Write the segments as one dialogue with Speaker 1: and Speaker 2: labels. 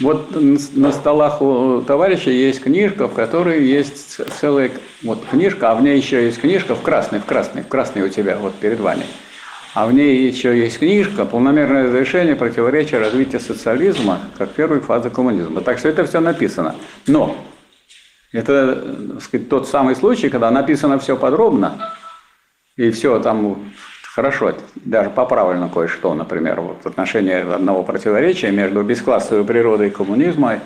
Speaker 1: Вот на столах у товарища есть книжка, в которой есть целая вот книжка, а в ней еще есть книжка в красной, в красной, в красной у тебя, вот перед вами. А в ней еще есть книжка «Полномерное разрешение противоречия развития социализма как первой фазы коммунизма». Так что это все написано. Но это так сказать, тот самый случай, когда написано все подробно, и все там хорошо, даже поправлено кое-что, например, вот в отношении одного противоречия между бесклассовой природой коммунизма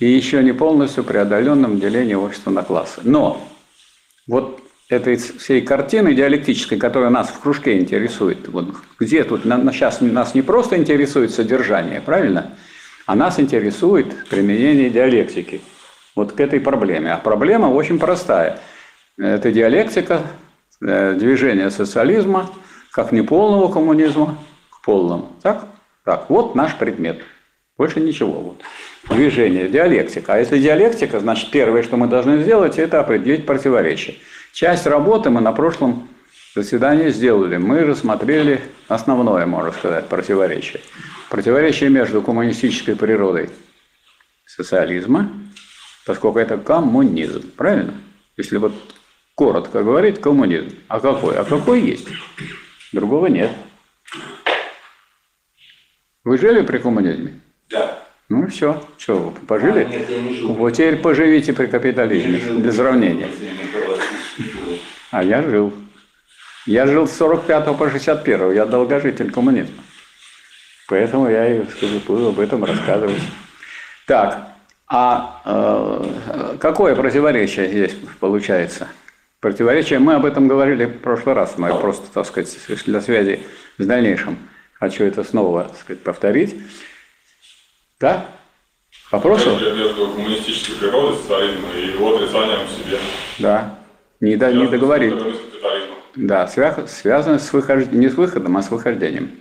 Speaker 1: и еще не полностью преодоленным делением общества на классы. Но вот этой всей картины диалектической, которая нас в кружке интересует, вот где тут на, сейчас нас не просто интересует содержание, правильно? А нас интересует применение диалектики вот к этой проблеме. А проблема очень простая. Это диалектика, э, движение социализма, как неполного коммунизма к полному. Так? Так, вот наш предмет. Больше ничего. Вот. Движение, диалектика. А если диалектика, значит, первое, что мы должны сделать, это определить противоречие. Часть работы мы на прошлом заседании сделали. Мы рассмотрели основное, можно сказать, противоречие. Противоречие между коммунистической природой социализма, поскольку это коммунизм. Правильно? Если вот коротко говорить, коммунизм. А какой? А какой есть? Другого нет. Вы жили при коммунизме?
Speaker 2: Да.
Speaker 1: Ну все, что вы пожили? А, нет, я не жил. Вот теперь поживите при капитализме, без сравнения. А я жил. Я жил с 45 по 61, я долгожитель коммунизма. Поэтому я и скажу, буду об этом рассказывать. Так, а э, какое противоречие здесь получается? Противоречие, мы об этом говорили в прошлый раз, мы просто, так сказать, для связи с дальнейшим. Хочу это снова, так сказать, повторить. Да? Вопросы?
Speaker 2: Между коммунистической природой социализма и его отрицанием в себе.
Speaker 1: Да. Не, до, не договорили. Да, связано с выхождением, не с выходом, а с выхождением.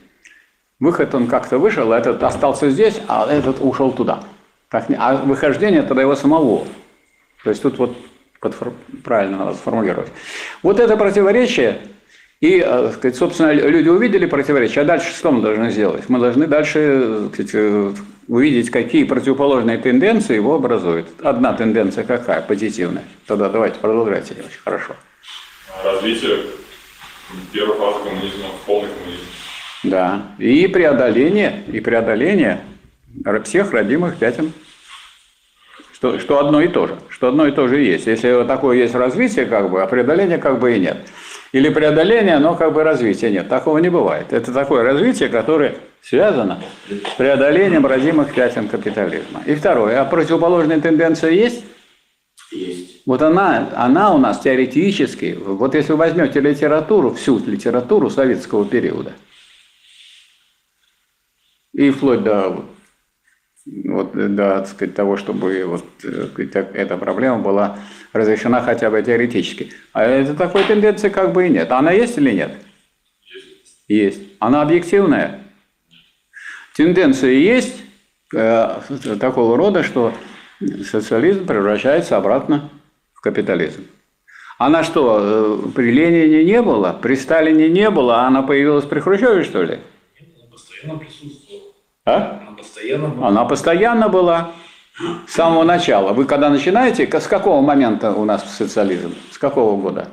Speaker 1: Выход он как-то вышел, а этот остался здесь, а этот ушел туда. Так, а выхождение тогда его самого. То есть тут вот правильно надо сформулировать. Вот это противоречие, и, э, собственно, люди увидели противоречие, а дальше что мы должны сделать? Мы должны дальше сказать, э, увидеть, какие противоположные тенденции его образуют. Одна тенденция какая? Позитивная. Тогда давайте продолжайте. Очень хорошо.
Speaker 2: Развитие первой фазы коммунизма в полный коммунизм.
Speaker 1: Да. И преодоление, и преодоление всех родимых пятен. Что, что одно и то же. Что одно и то же есть. Если вот такое есть развитие, как бы, а преодоления как бы и нет. Или преодоление, но как бы развития нет. Такого не бывает. Это такое развитие, которое связано с преодолением родимых пятен капитализма. И второе, а противоположная тенденция есть?
Speaker 2: Есть.
Speaker 1: Вот она, она у нас теоретически, вот если вы возьмете литературу, всю литературу советского периода, и вплоть до, вот, до так сказать, того, чтобы вот, сказать, эта проблема была разрешена хотя бы теоретически. А это такой тенденции как бы и нет. Она есть или нет?
Speaker 2: Есть.
Speaker 1: Есть. Она объективная? Тенденция есть э, такого рода, что социализм превращается обратно в капитализм. Она что, э, при Ленине не было, при Сталине не было, а она появилась при Хрущеве, что ли?
Speaker 3: Она постоянно присутствовала.
Speaker 1: А?
Speaker 3: Постоянно была.
Speaker 1: Она постоянно была. С самого начала. Вы когда начинаете, с какого момента у нас социализм? С какого года?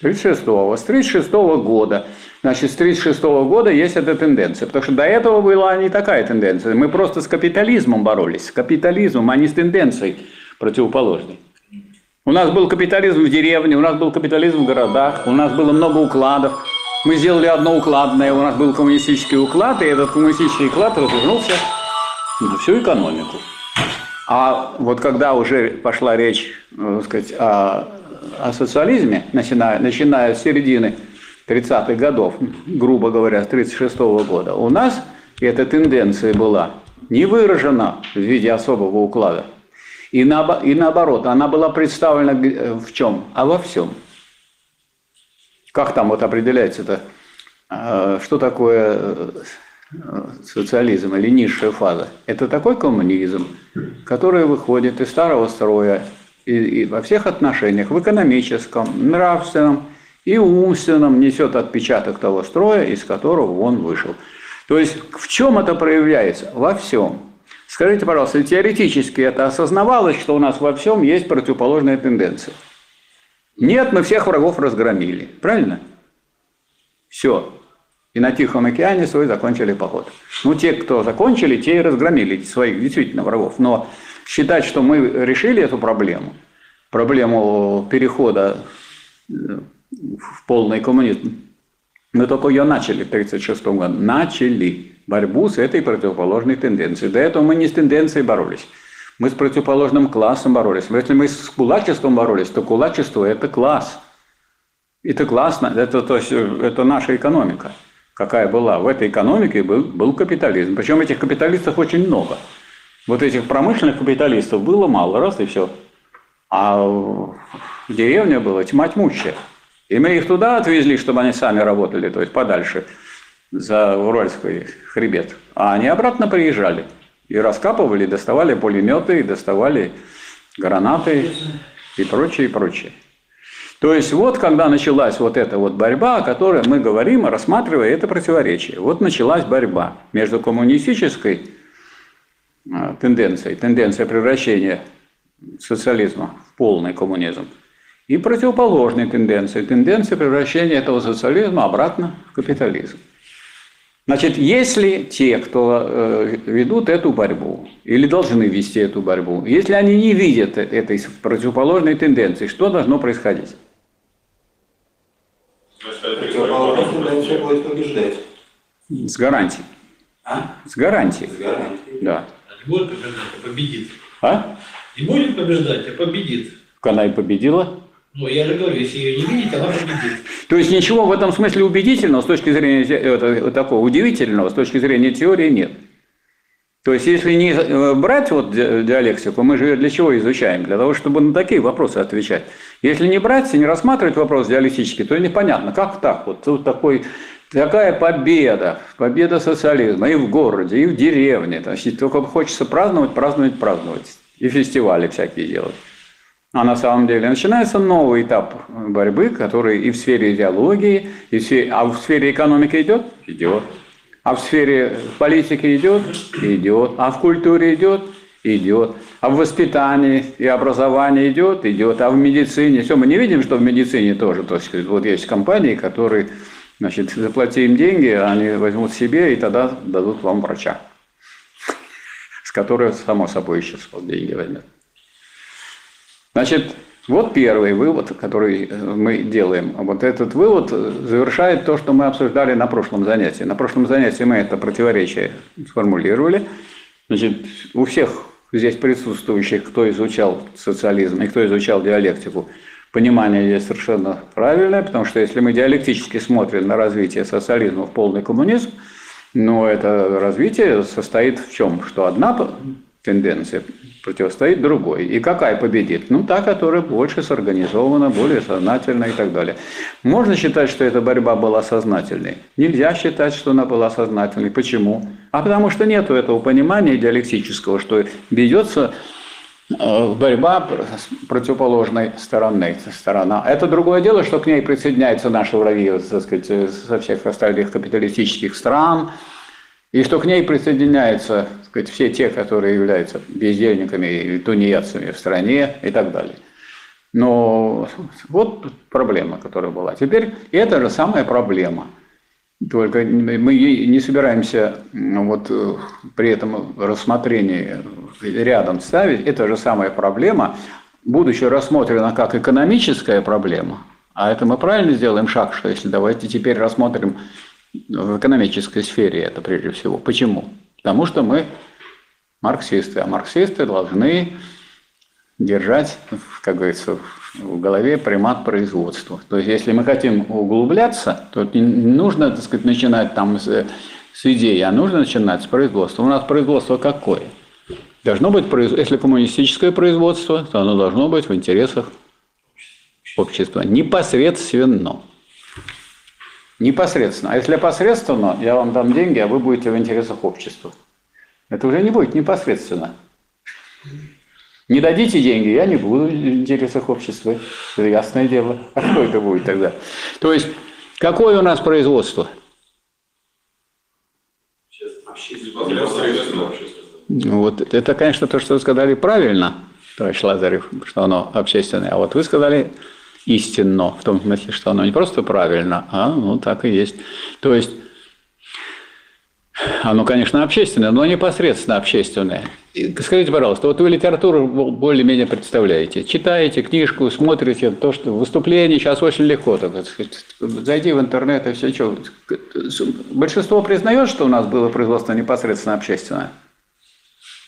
Speaker 1: С 36-го. С 36 -го года. Значит, с 1936 года есть эта тенденция. Потому что до этого была не такая тенденция. Мы просто с капитализмом боролись. С капитализмом, а не с тенденцией противоположной. У нас был капитализм в деревне, у нас был капитализм в городах, у нас было много укладов. Мы сделали одно укладное, у нас был коммунистический уклад, и этот коммунистический уклад развернулся на всю экономику. А вот когда уже пошла речь, так сказать, о, о социализме, начиная, начиная с середины 30-х годов, грубо говоря, с 36 -го года, у нас эта тенденция была не выражена в виде особого уклада. И, на, и наоборот, она была представлена в чем? А во всем. Как там вот определяется это? А, что такое э, социализм или низшая фаза? Это такой коммунизм, который выходит из старого строя и, и во всех отношениях, в экономическом, нравственном, и умственном несет отпечаток того строя, из которого он вышел. То есть в чем это проявляется? Во всем. Скажите, пожалуйста, теоретически это осознавалось, что у нас во всем есть противоположная тенденция? Нет, мы всех врагов разгромили. Правильно? Все. И на Тихом океане свой закончили поход. Ну, те, кто закончили, те и разгромили своих действительно врагов. Но считать, что мы решили эту проблему, проблему перехода э, в полный коммунизм, мы только ее начали в 1936 году. Начали борьбу с этой противоположной тенденцией. До этого мы не с тенденцией боролись. Мы с противоположным классом боролись. Если мы с кулачеством боролись, то кулачество – это класс. Это классно, это, то есть, это наша экономика, какая была. В этой экономике был, был капитализм. Причем этих капиталистов очень много. Вот этих промышленных капиталистов было мало, раз и все. А в деревне было тьма тьмущая. И мы их туда отвезли, чтобы они сами работали, то есть подальше, за Уральский хребет. А они обратно приезжали. И раскапывали, доставали пулеметы, доставали гранаты и прочее, и прочее. То есть вот когда началась вот эта вот борьба, о которой мы говорим, рассматривая это противоречие. Вот началась борьба между коммунистической а, тенденцией, тенденцией превращения социализма в полный коммунизм, и противоположной тенденцией, тенденцией превращения этого социализма обратно в капитализм. Значит, если те, кто э, ведут эту борьбу или должны вести эту борьбу, если они не видят этой противоположной тенденции, что должно происходить?
Speaker 4: Противоположная тенденция будет побеждать.
Speaker 1: С гарантией.
Speaker 4: А?
Speaker 1: С гарантией.
Speaker 4: С гарантией.
Speaker 1: Да.
Speaker 3: Не будет побеждать, а победит.
Speaker 1: А?
Speaker 3: Не будет побеждать, а победит.
Speaker 1: Она и победила.
Speaker 3: Ну, я же говорю, если ее не видеть, она победит.
Speaker 1: То есть ничего в этом смысле убедительного с точки зрения это, такого удивительного с точки зрения теории нет. То есть если не э, брать вот диалектику, мы же ее для чего изучаем? Для того, чтобы на такие вопросы отвечать. Если не брать и не рассматривать вопрос диалектический, то непонятно, как так? Вот тут такой, такая победа, победа социализма и в городе, и в деревне. Значит, только хочется праздновать, праздновать, праздновать. И фестивали всякие делать. А на самом деле начинается новый этап борьбы, который и в сфере идеологии, и в сфере, а в сфере экономики идет? Идет. А в сфере политики идет? Идет. А в культуре идет? Идет. А в воспитании и образовании идет? Идет. А в медицине? Все, мы не видим, что в медицине тоже. То есть, вот есть компании, которые, значит, заплати им деньги, они возьмут себе и тогда дадут вам врача, с которого, само собой, еще деньги возьмет. Значит, вот первый вывод, который э, мы делаем. Вот этот вывод завершает то, что мы обсуждали на прошлом занятии. На прошлом занятии мы это противоречие сформулировали. Значит, у всех здесь присутствующих, кто изучал социализм и кто изучал диалектику, понимание здесь совершенно правильное, потому что если мы диалектически смотрим на развитие социализма в полный коммунизм, но это развитие состоит в чем? Что одна тенденция противостоит другой. И какая победит? Ну, та, которая больше сорганизована, более сознательна и так далее. Можно считать, что эта борьба была сознательной. Нельзя считать, что она была сознательной. Почему? А потому что нет этого понимания диалектического, что ведется э, борьба с противоположной стороны. Сторона. Это другое дело, что к ней присоединяются наши враги так сказать, со всех остальных капиталистических стран, и что к ней присоединяются сказать, все те, которые являются бездельниками и тунеядцами в стране и так далее. Но вот проблема, которая была. Теперь это же самая проблема. Только мы не собираемся вот при этом рассмотрении рядом ставить. Это же самая проблема, будучи рассмотрена как экономическая проблема, а это мы правильно сделаем шаг, что если давайте теперь рассмотрим в экономической сфере это прежде всего. Почему? Потому что мы марксисты, а марксисты должны держать, как говорится, в голове примат производства. То есть, если мы хотим углубляться, то не нужно, так сказать, начинать там с, с идеи, а нужно начинать с производства. У нас производство какое? Должно быть, если коммунистическое производство, то оно должно быть в интересах общества непосредственно. Непосредственно. А если посредственно, я вам дам деньги, а вы будете в интересах общества. Это уже не будет непосредственно. Не дадите деньги, я не буду в интересах общества. Это ясное дело. А что это будет тогда? То есть, какое у нас производство? Ну, Вот это, конечно, то, что вы сказали правильно, товарищ Лазарев, что оно общественное. А вот вы сказали истинно, в том смысле, что оно не просто правильно, а ну так и есть. То есть оно, конечно, общественное, но непосредственно общественное. Скажите, пожалуйста, вот вы литературу более-менее представляете. Читаете книжку, смотрите то, что выступление сейчас очень легко. Так сказать, зайди в интернет и все. Что. Большинство признает, что у нас было производство непосредственно общественное.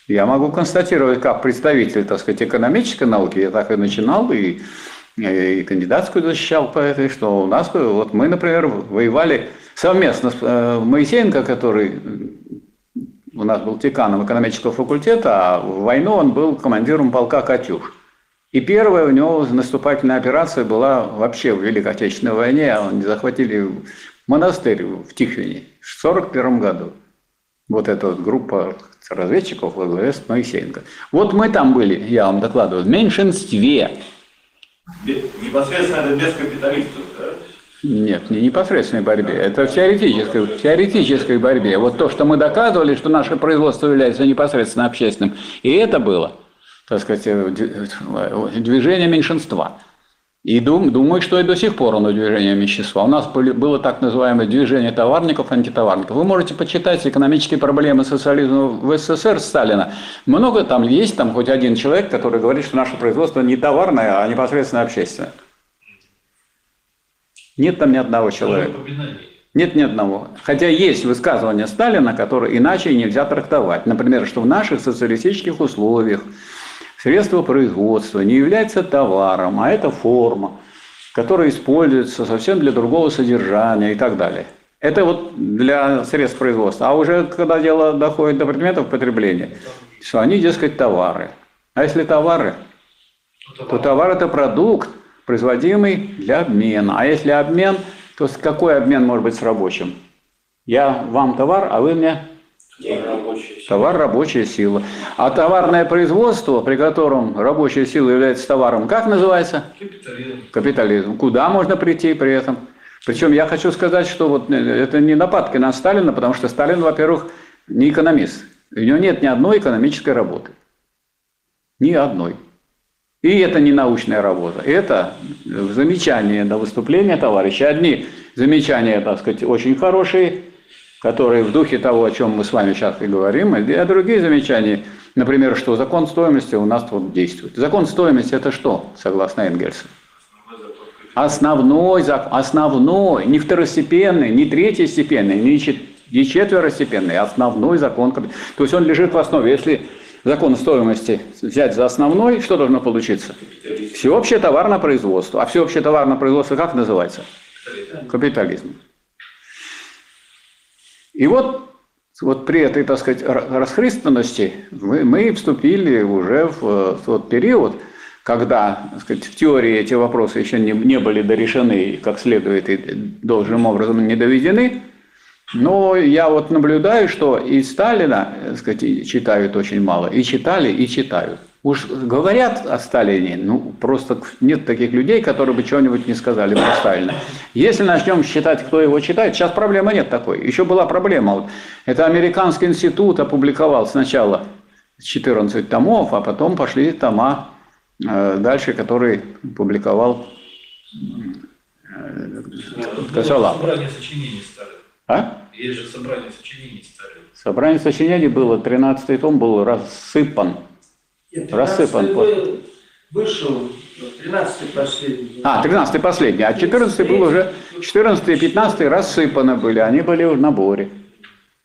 Speaker 1: Я могу констатировать, как представитель, так сказать, экономической науки, я так и начинал, и, и кандидатскую защищал по этой, что у нас, вот мы, например, воевали совместно с э, Моисеенко, который у нас был деканом экономического факультета, а в войну он был командиром полка «Катюш». И первая у него наступательная операция была вообще в Великой Отечественной войне. Они захватили монастырь в Тихвине в 1941 году. Вот эта вот группа разведчиков во главе с Моисеенко. Вот мы там были, я вам докладываю, в меньшинстве.
Speaker 4: Непосредственно это без капиталистов, да?
Speaker 1: Нет, не непосредственной борьбе, это в теоретической, в теоретической борьбе. Вот то, что мы доказывали, что наше производство является непосредственно общественным, и это было, так сказать, э, д- движение меньшинства. И дум, думаю, что и до сих пор оно движение меньшинства. У нас было так называемое движение товарников, антитоварников. Вы можете почитать экономические проблемы социализма в СССР Сталина. Много там есть, там хоть один человек, который говорит, что наше производство не товарное, а непосредственно общественное. Нет там ни одного человека. Нет ни одного. Хотя есть высказывания Сталина, которые иначе нельзя трактовать. Например, что в наших социалистических условиях средство производства не является товаром, а это форма, которая используется совсем для другого содержания и так далее. Это вот для средств производства. А уже когда дело доходит до предметов потребления, что они, дескать, товары. А если товары, то товар – это продукт, производимый для обмена. А если обмен, то какой обмен может быть с рабочим? Я вам товар, а вы мне товар рабочая сила. А товарное производство, при котором рабочая сила является товаром, как называется?
Speaker 3: Капитализм.
Speaker 1: Капитализм. Куда можно прийти при этом? Причем я хочу сказать, что вот э, это не нападки на Сталина, потому что Сталин, во-первых, не экономист. У него нет ни одной экономической работы. Ни одной. И это не научная работа. Это замечания на выступление товарища. Одни замечания, так сказать, очень хорошие, которые в духе того, о чем мы с вами сейчас и говорим, а другие замечания, например, что закон стоимости у нас вот действует. Закон стоимости – это что, согласно Энгельсу? Основной закон, основной, не второстепенный, не третьестепенный, не, чет- не четверостепенный, а основной закон. То есть он лежит в основе. Если закон стоимости взять за основной, что должно получиться? Всеобщее товарное производство. А всеобщее товарное производство как называется? Капитализм. И вот, вот при этой, так сказать, ра- расхристанности мы, мы вступили уже в э, тот период, когда так сказать, в теории эти вопросы еще не, не были дорешены как следует и должным образом не доведены. Но я вот наблюдаю, что и Сталина так сказать, читают очень мало, и читали, и читают. Уж говорят о Сталине, ну просто нет таких людей, которые бы чего-нибудь не сказали про Сталина. Если начнем считать, кто его читает, сейчас проблемы нет такой. Еще была проблема. Вот, это американский институт опубликовал сначала 14 томов, а потом пошли тома э, дальше, который публиковал э, Косолапов.
Speaker 3: Собрание сочинений Сталина.
Speaker 1: А?
Speaker 3: Есть же собрание сочинений Сталина.
Speaker 1: Собрание сочинений было, 13 том был рассыпан.
Speaker 5: Нет,
Speaker 1: Рассыпан
Speaker 5: 13-й был- Вышел, 13 последний.
Speaker 1: А, 13 последний, а 14 был уже, 14 и 15 рассыпаны были, они были в наборе.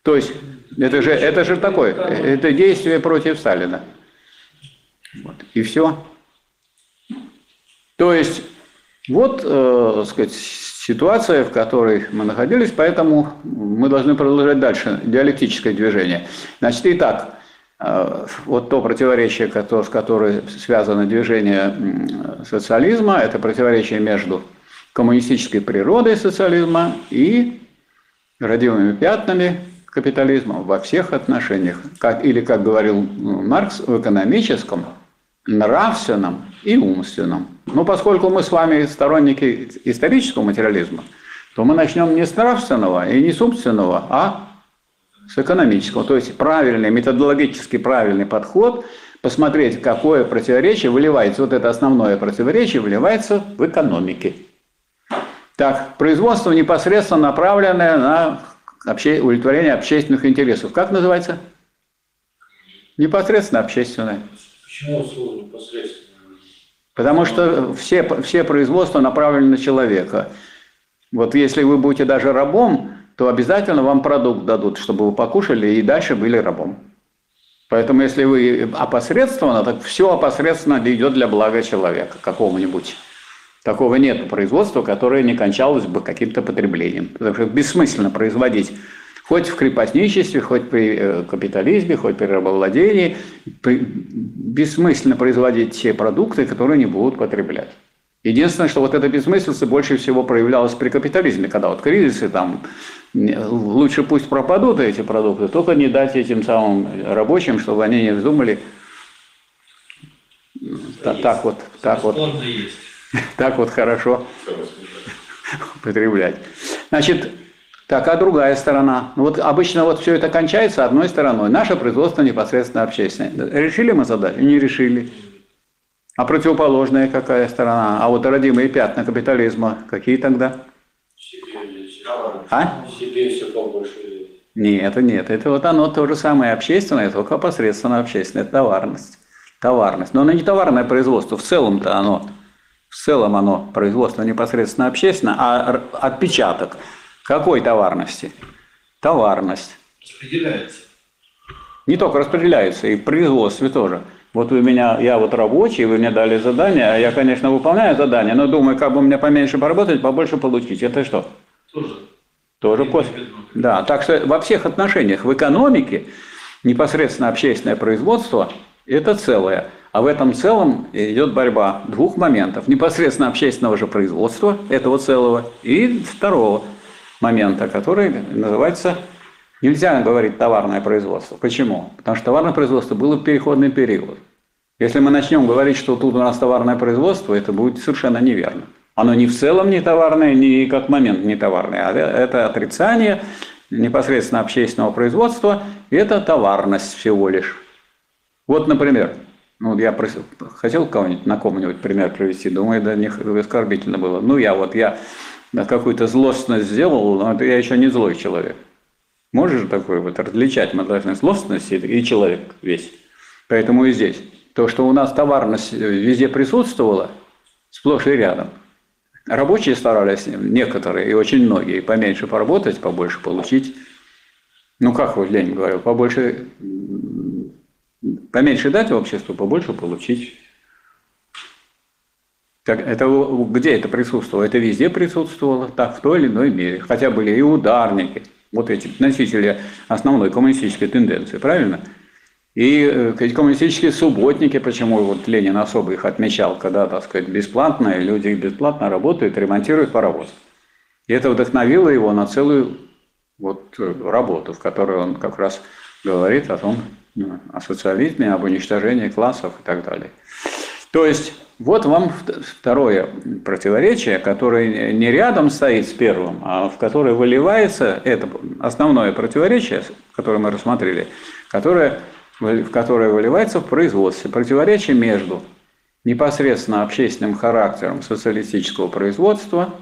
Speaker 1: То есть, это же, это же такое, это действие против Сталина. Вот, и все. То есть, вот, э, сказать, ситуация, в которой мы находились, поэтому мы должны продолжать дальше диалектическое движение. Значит, итак, вот то противоречие, с которым связано движение социализма, это противоречие между коммунистической природой социализма и родимыми пятнами капитализма во всех отношениях. Как, или, как говорил м, Маркс, в экономическом, нравственном и умственном. Но поскольку мы с вами сторонники исторического материализма, то мы начнем не с нравственного и не с умственного, а С экономического. То есть правильный, методологически правильный подход, посмотреть, какое противоречие выливается, вот это основное противоречие выливается в экономике. Так, производство непосредственно направленное на обще... удовлетворение общественных интересов. Как называется? Непосредственно общественное.
Speaker 5: Почему слово непосредственно?
Speaker 1: Потому что все, все производства направлены на человека. Вот если вы будете даже рабом, то обязательно вам продукт дадут, чтобы вы покушали и дальше были рабом. Поэтому если вы опосредственно, так все опосредственно идет для блага человека какого-нибудь. Такого нет производства, которое не кончалось бы каким-то потреблением. Потому что бессмысленно производить хоть в крепостничестве, хоть при э, капитализме, хоть при рабовладении, бессмысленно производить те продукты, которые не будут потреблять. Единственное, что вот эта бессмыслица больше всего проявлялась при капитализме, когда вот кризисы там, лучше пусть пропадут эти продукты, только не дать этим самым рабочим, чтобы они не вздумали так, так вот, так вот, так вот хорошо употреблять. Значит, так, а другая сторона? Вот обычно вот все это кончается одной стороной. Наше производство непосредственно общественное. Решили мы задачу? Не решили. А противоположная какая сторона? А вот родимые пятна капитализма какие тогда? А?
Speaker 5: Себе все побольше.
Speaker 1: Нет, нет, это вот оно то же самое общественное, только посредственно общественное, это товарность. Товарность. Но оно не товарное производство, в целом-то оно, в целом оно производство непосредственно общественное, а отпечаток – какой товарности? Товарность.
Speaker 3: Распределяется.
Speaker 1: Не только распределяется, и в производстве тоже. Вот вы меня, я вот рабочий, вы мне дали задание, а я, конечно, выполняю задание, но думаю, как бы мне поменьше поработать, побольше получить. Это что?
Speaker 3: Тоже.
Speaker 1: Тоже кост. Да, так что во всех отношениях, в экономике непосредственно общественное производство – это целое. А в этом целом идет борьба двух моментов. Непосредственно общественного же производства, этого целого, и второго – момента, который называется, нельзя говорить товарное производство. Почему? Потому что товарное производство было в переходный период. Если мы начнем говорить, что тут у нас товарное производство, это будет совершенно неверно. Оно ни в целом не товарное, ни как момент не товарное, а это отрицание непосредственно общественного производства, это товарность всего лишь. Вот, например, ну, я хотел кого-нибудь на ком-нибудь пример привести, думаю, да не оскорбительно было. Ну, я вот, я какую-то злостность сделал, но это я еще не злой человек. Можешь такой вот различать, мы должны злостность и человек весь. Поэтому и здесь. То, что у нас товарность везде присутствовала, сплошь и рядом. Рабочие старались, некоторые и очень многие, поменьше поработать, побольше получить. Ну, как вот Ленин говорил, побольше, поменьше дать обществу, побольше получить. Так, это где это присутствовало? Это везде присутствовало, так, в той или иной мере. Хотя были и ударники, вот эти носители основной коммунистической тенденции, правильно? И э, коммунистические субботники, почему вот Ленин особо их отмечал, когда, так сказать, бесплатно, люди бесплатно работают, ремонтируют паровоз. И это вдохновило его на целую вот э, работу, в которой он как раз говорит о том, ну, о социализме, об уничтожении классов и так далее. То есть вот вам второе противоречие, которое не рядом стоит с первым, а в которое выливается, это основное противоречие, которое мы рассмотрели, которое, которое выливается в производстве. Противоречие между непосредственно общественным характером социалистического производства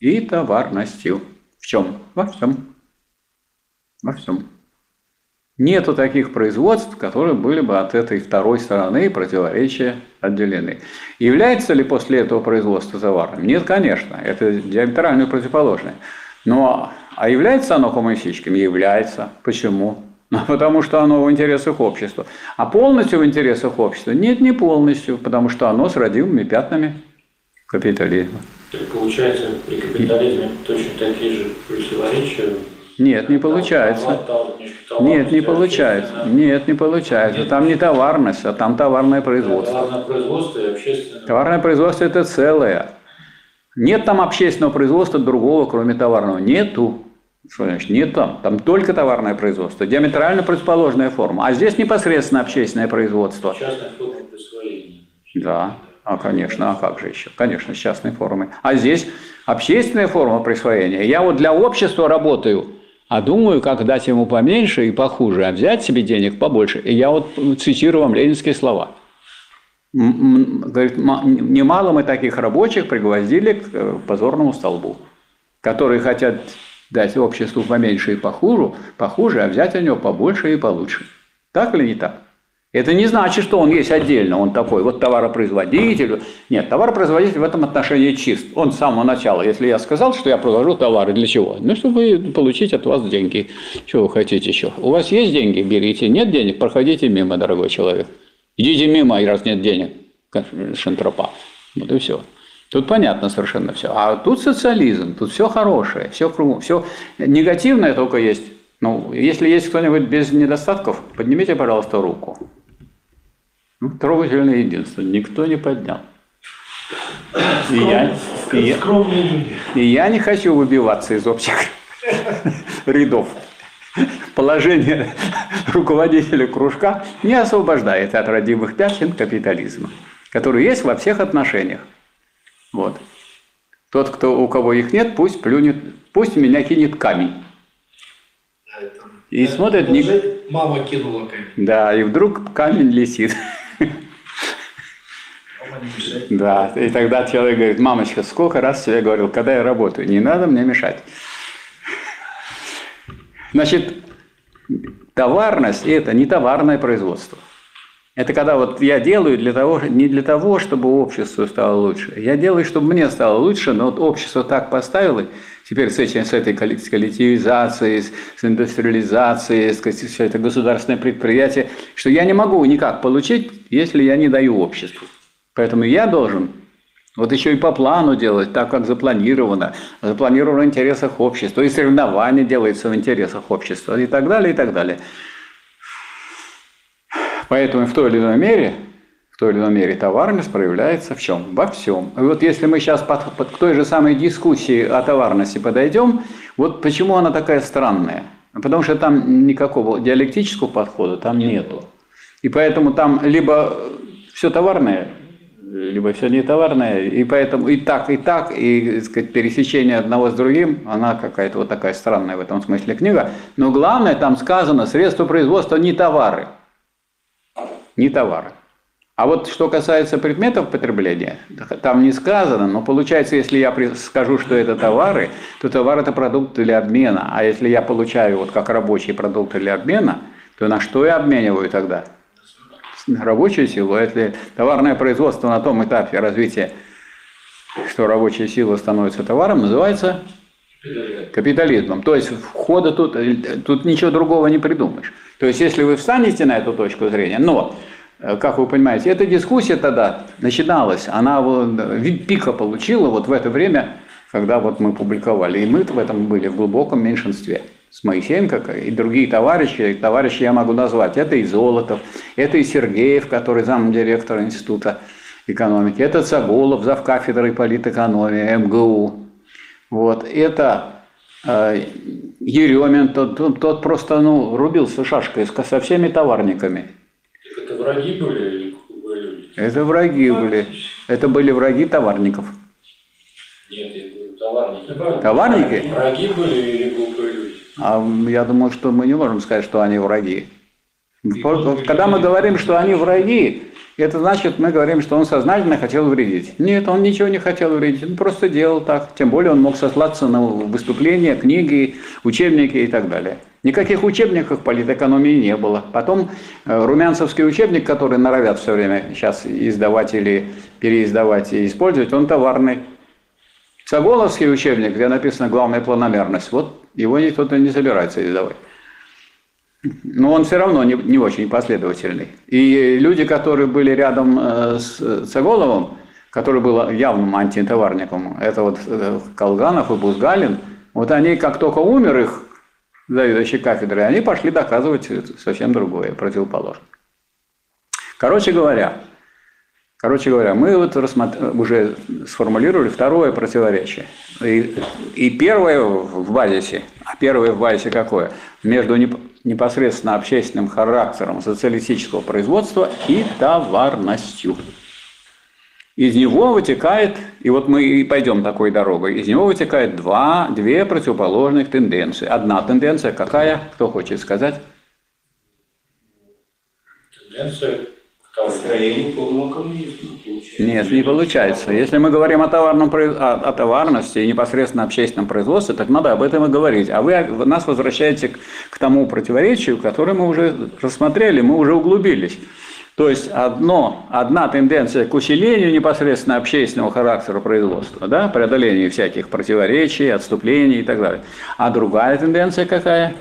Speaker 1: и товарностью. В чем? Во всем. Во всем. Нету таких производств, которые были бы от этой второй стороны противоречия отделены. Является ли после этого производство товарным? Нет, конечно, это диаметрально противоположное. Но а является оно коммунистическим? Является. Почему? Ну, потому что оно в интересах общества. А полностью в интересах общества? Нет, не полностью, потому что оно с родимыми пятнами капитализма.
Speaker 5: Так получается, при капитализме точно такие же противоречия
Speaker 1: нет, не получается. Нет, не получается. Нет, не получается. Там не товарность, а там товарное производство.
Speaker 5: Товарное производство и общественное.
Speaker 1: Товарное производство – это целое. Нет там общественного производства другого, кроме товарного. Нету. Что значит? Нет там. Там только товарное производство. Диаметрально противоположная форма. А здесь непосредственно общественное производство.
Speaker 5: Частная форма присвоения.
Speaker 1: Да. А, конечно, а как же еще? Конечно, с частной формой. А здесь общественная форма присвоения. Я вот для общества работаю – а думаю, как дать ему поменьше и похуже, а взять себе денег побольше. И я вот цитирую вам ленинские слова. Говорит, немало мы таких рабочих пригвоздили к э, позорному столбу, которые хотят дать обществу поменьше и похуже, похуже, а взять у него побольше и получше. Так или не так? Это не значит, что он есть отдельно, он такой вот товаропроизводитель. Нет, товаропроизводитель в этом отношении чист. Он с самого начала, если я сказал, что я произвожу товары, для чего? Ну, чтобы получить от вас деньги. Чего вы хотите еще? У вас есть деньги, берите. Нет денег, проходите мимо, дорогой человек. Идите мимо, раз нет денег. Шантропа. Вот и все. Тут понятно совершенно все. А тут социализм, тут все хорошее, все, все негативное только есть. Ну, если есть кто-нибудь без недостатков, поднимите, пожалуйста, руку. Ну, трогательное единство. Никто не поднял. И я, и, я, и я не хочу выбиваться из общих рядов. Положение руководителя кружка не освобождает от родимых пятен капитализма, который есть во всех отношениях. Вот. Тот, кто, у кого их нет, пусть плюнет, пусть меня кинет камень. И смотрит... Не...
Speaker 3: Мама кинула камень.
Speaker 1: Да, и вдруг камень летит. Да, и тогда человек говорит, мамочка, сколько раз тебе говорил, когда я работаю, не надо мне мешать. Значит, товарность – это не товарное производство. Это когда вот я делаю для того, не для того, чтобы обществу стало лучше. Я делаю, чтобы мне стало лучше, но вот общество так поставило, теперь с, этим, с этой коллективизацией, с, индустриализацией, с, все это государственное предприятие, что я не могу никак получить, если я не даю обществу. Поэтому я должен вот еще и по плану делать, так как запланировано, запланировано в интересах общества, и соревнования делаются в интересах общества, и так далее, и так далее. Поэтому в той или иной мере, в той или иной мере товарность проявляется в чем? Во всем. Вот если мы сейчас под, под, к той же самой дискуссии о товарности подойдем, вот почему она такая странная? Потому что там никакого диалектического подхода там нету. И поэтому там либо все товарное, либо все не товарное, и поэтому и так, и так, и сказать, пересечение одного с другим, она какая-то вот такая странная в этом смысле книга. Но главное, там сказано, средства производства не товары не товары. А вот что касается предметов потребления, там не сказано, но получается, если я скажу, что это товары, то товар это продукт для обмена. А если я получаю вот как рабочий продукт для обмена, то на что я обмениваю тогда? Рабочую силу. А если товарное производство на том этапе развития, что рабочая сила становится товаром, называется капитализмом. То есть входа тут, тут ничего другого не придумаешь. То есть, если вы встанете на эту точку зрения, но, э, как вы понимаете, эта дискуссия тогда начиналась, она вид пика получила вот в это время, когда вот мы публиковали. И мы в этом были в глубоком меньшинстве. С Моисеенко и другие товарищи, товарищи я могу назвать. Это и Золотов, это и Сергеев, который замдиректора Института экономики, это Цаголов, завкафедрой политэкономии, МГУ. Вот, это э, Еремин, тот, тот просто ну, рубился шашкой со всеми товарниками.
Speaker 5: Это враги были или
Speaker 1: Это враги были. Это были враги товарников.
Speaker 5: Нет, я говорю, товарники.
Speaker 1: Товарники?
Speaker 5: Враги были или глупые люди?
Speaker 1: А я думаю, что мы не можем сказать, что они враги. Когда мы говорим, что они враги, это значит, мы говорим, что он сознательно хотел вредить. Нет, он ничего не хотел вредить, он просто делал так. Тем более он мог сослаться на выступления, книги, учебники и так далее. Никаких учебников политэкономии не было. Потом э, румянцевский учебник, который норовят все время сейчас издавать или переиздавать и использовать, он товарный. Цаголовский учебник, где написано «Главная планомерность», вот его никто не собирается издавать но он все равно не, не очень последовательный. И люди, которые были рядом э, с Цаголовым, который был явным антитоварником, это вот э, Колганов и Бузгалин, вот они, как только умер их заведующий кафедрой, они пошли доказывать совсем другое, противоположное. Короче говоря, короче говоря, мы вот рассмотр... уже сформулировали второе противоречие. И, и первое в базисе, а первое в базисе какое? Между непосредственно общественным характером социалистического производства и товарностью. Из него вытекает, и вот мы и пойдем такой дорогой, из него вытекает два, две противоположных тенденции. Одна тенденция какая? Кто хочет сказать?
Speaker 5: Тенденция
Speaker 1: Нет, не получается. Если мы говорим о, товарном, о, о товарности и непосредственно общественном производстве, так надо об этом и говорить. А вы нас возвращаете к, к тому противоречию, которое мы уже рассмотрели, мы уже углубились. То есть одно, одна тенденция к усилению непосредственно общественного характера производства, да, преодолению всяких противоречий, отступлений и так далее. А другая тенденция какая?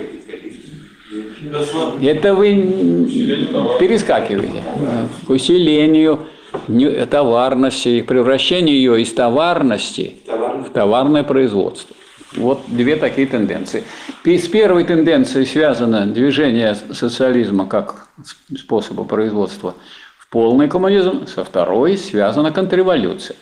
Speaker 1: Это вы перескакиваете к усилению товарности, и превращению ее из товарности в товарное производство. Вот две такие тенденции. С первой тенденцией связано движение социализма как способа производства в полный коммунизм, со второй связана контрреволюция.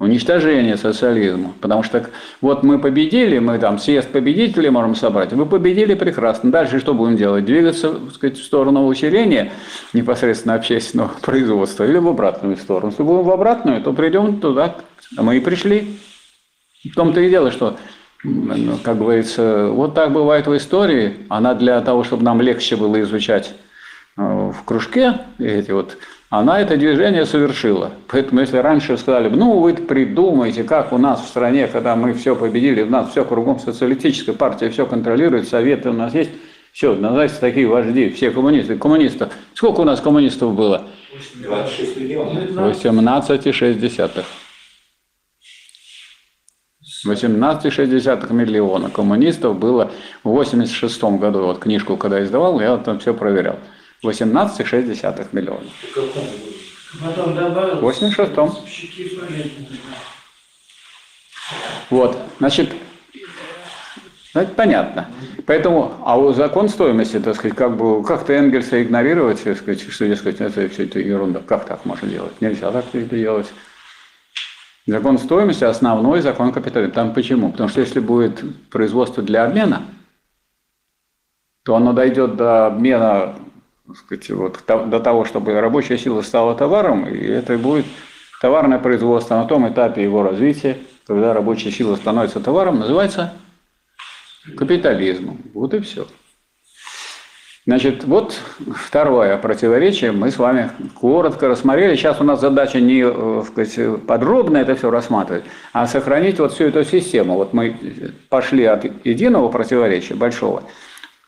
Speaker 1: Уничтожение социализма. Потому что вот мы победили, мы там съезд победителей можем собрать. Вы победили прекрасно. Дальше что будем делать? Двигаться сказать, в сторону усиления непосредственно общественного производства или в обратную сторону. Если будем в обратную, то придем туда, а мы и пришли. В том-то и дело, что, ну, как говорится, вот так бывает в истории. Она для того, чтобы нам легче было изучать э, в кружке эти вот, она это движение совершила. Поэтому если раньше сказали, ну вы придумайте, как у нас в стране, когда мы все победили, у нас все кругом социалистическая партия, все контролирует, советы у нас есть, все, называется такие вожди, все коммунисты. Коммунистов. Сколько у нас коммунистов было?
Speaker 4: 26 миллионов.
Speaker 1: 18,6. 18,6 миллиона коммунистов было в 86 году. Вот книжку, когда издавал, я там все проверял. 18,6 миллиона.
Speaker 5: В каком?
Speaker 6: Потом добавил.
Speaker 1: В 86-м.
Speaker 6: Щеки туалетные.
Speaker 1: Вот, значит, ну, это понятно. Поэтому, а у закон стоимости, так сказать, как бы как-то Энгельса игнорировать, так сказать, что, дескать, это все это ерунда. Как так можно делать? Нельзя так это делать. Закон стоимости – основной закон капитализма. Там почему? Потому что если будет производство для обмена, то оно дойдет до обмена, сказать, вот, до того, чтобы рабочая сила стала товаром, и это будет товарное производство на том этапе его развития, когда рабочая сила становится товаром, называется капитализмом. Вот и все. Значит, вот второе противоречие мы с вами коротко рассмотрели. Сейчас у нас задача не э, сказать, подробно это все рассматривать, а сохранить вот всю эту систему. Вот мы пошли от единого противоречия, большого,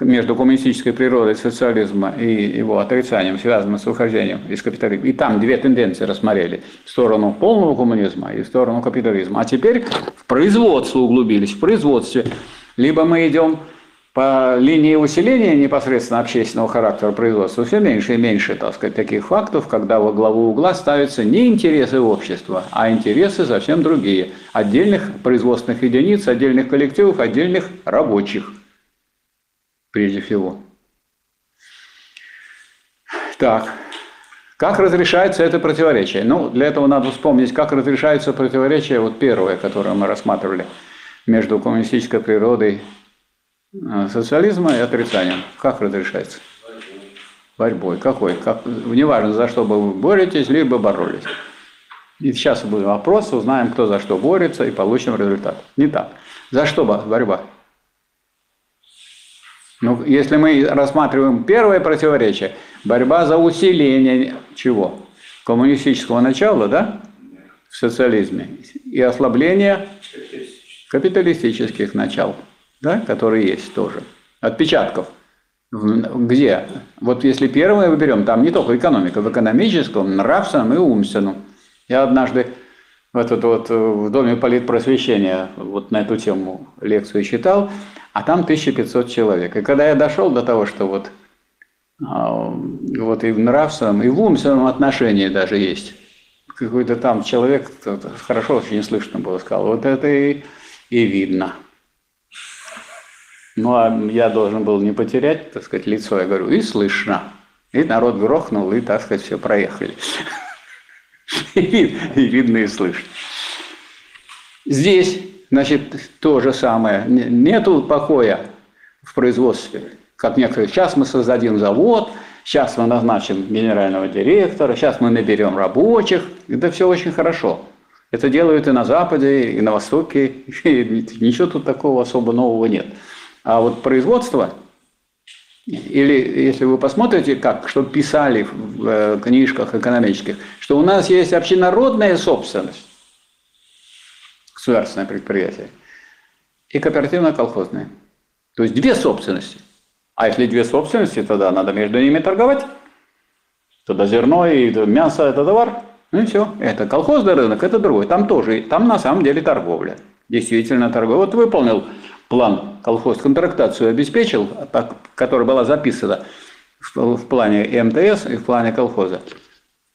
Speaker 1: между коммунистической природой социализма и его отрицанием, связанным с выхождением из капитализма. И там две тенденции рассмотрели. В сторону полного коммунизма и в сторону капитализма. А теперь в производство углубились. В производстве либо мы идем по линии усиления непосредственно общественного характера производства все меньше и меньше, так сказать, таких фактов, когда во главу угла ставятся не интересы общества, а интересы совсем другие. Отдельных производственных единиц, отдельных коллективов, отдельных рабочих, прежде всего. Так, как разрешается это противоречие? Ну, для этого надо вспомнить, как разрешается противоречие, вот первое, которое мы рассматривали, между коммунистической природой э, социализма и отрицанием. Как разрешается? Борьбой. Какой? Как, неважно, за что вы боретесь, либо боролись. И сейчас будет вопрос, узнаем, кто за что борется, и получим результат. Не так. За что бо- борьба? Ну, если мы рассматриваем первое противоречие, борьба за усиление чего? Коммунистического начала, да? В социализме. И ослабление капиталистических начал, да, которые есть тоже. Отпечатков. Где? Вот если первое выберем, там не только экономика, в экономическом, нравственном и умственном. Я однажды в, этот вот, э, в Доме политпросвещения вот на эту тему лекцию читал, а там 1500 человек. И когда я дошел до того, что вот, а, вот и в нравственном, и в умственном отношении даже есть, какой-то там человек, хорошо очень слышно было, сказал, вот это и, и видно. Ну, а я должен был не потерять, так сказать, лицо. Я говорю, и слышно. И народ грохнул, и, так сказать, все проехали. И видно, и слышно. Здесь, значит, то же самое. Нету покоя в производстве. Как некоторые, сейчас мы создадим завод, сейчас мы назначим генерального директора, сейчас мы наберем рабочих. Это все очень хорошо. Это делают и на Западе, и на Востоке, и ничего тут такого особо нового нет. А вот производство, или если вы посмотрите, как, что писали в э, книжках экономических, что у нас есть общенародная собственность, государственное предприятие, и кооперативно-колхозное. То есть две собственности. А если две собственности, тогда надо между ними торговать. Тогда зерно и мясо – это товар. Ну и все. Это колхозный рынок, это другой. Там тоже, там на самом деле торговля. Действительно торговля. Вот выполнил план колхоз, контрактацию обеспечил, которая была записана в плане МТС и в плане колхоза.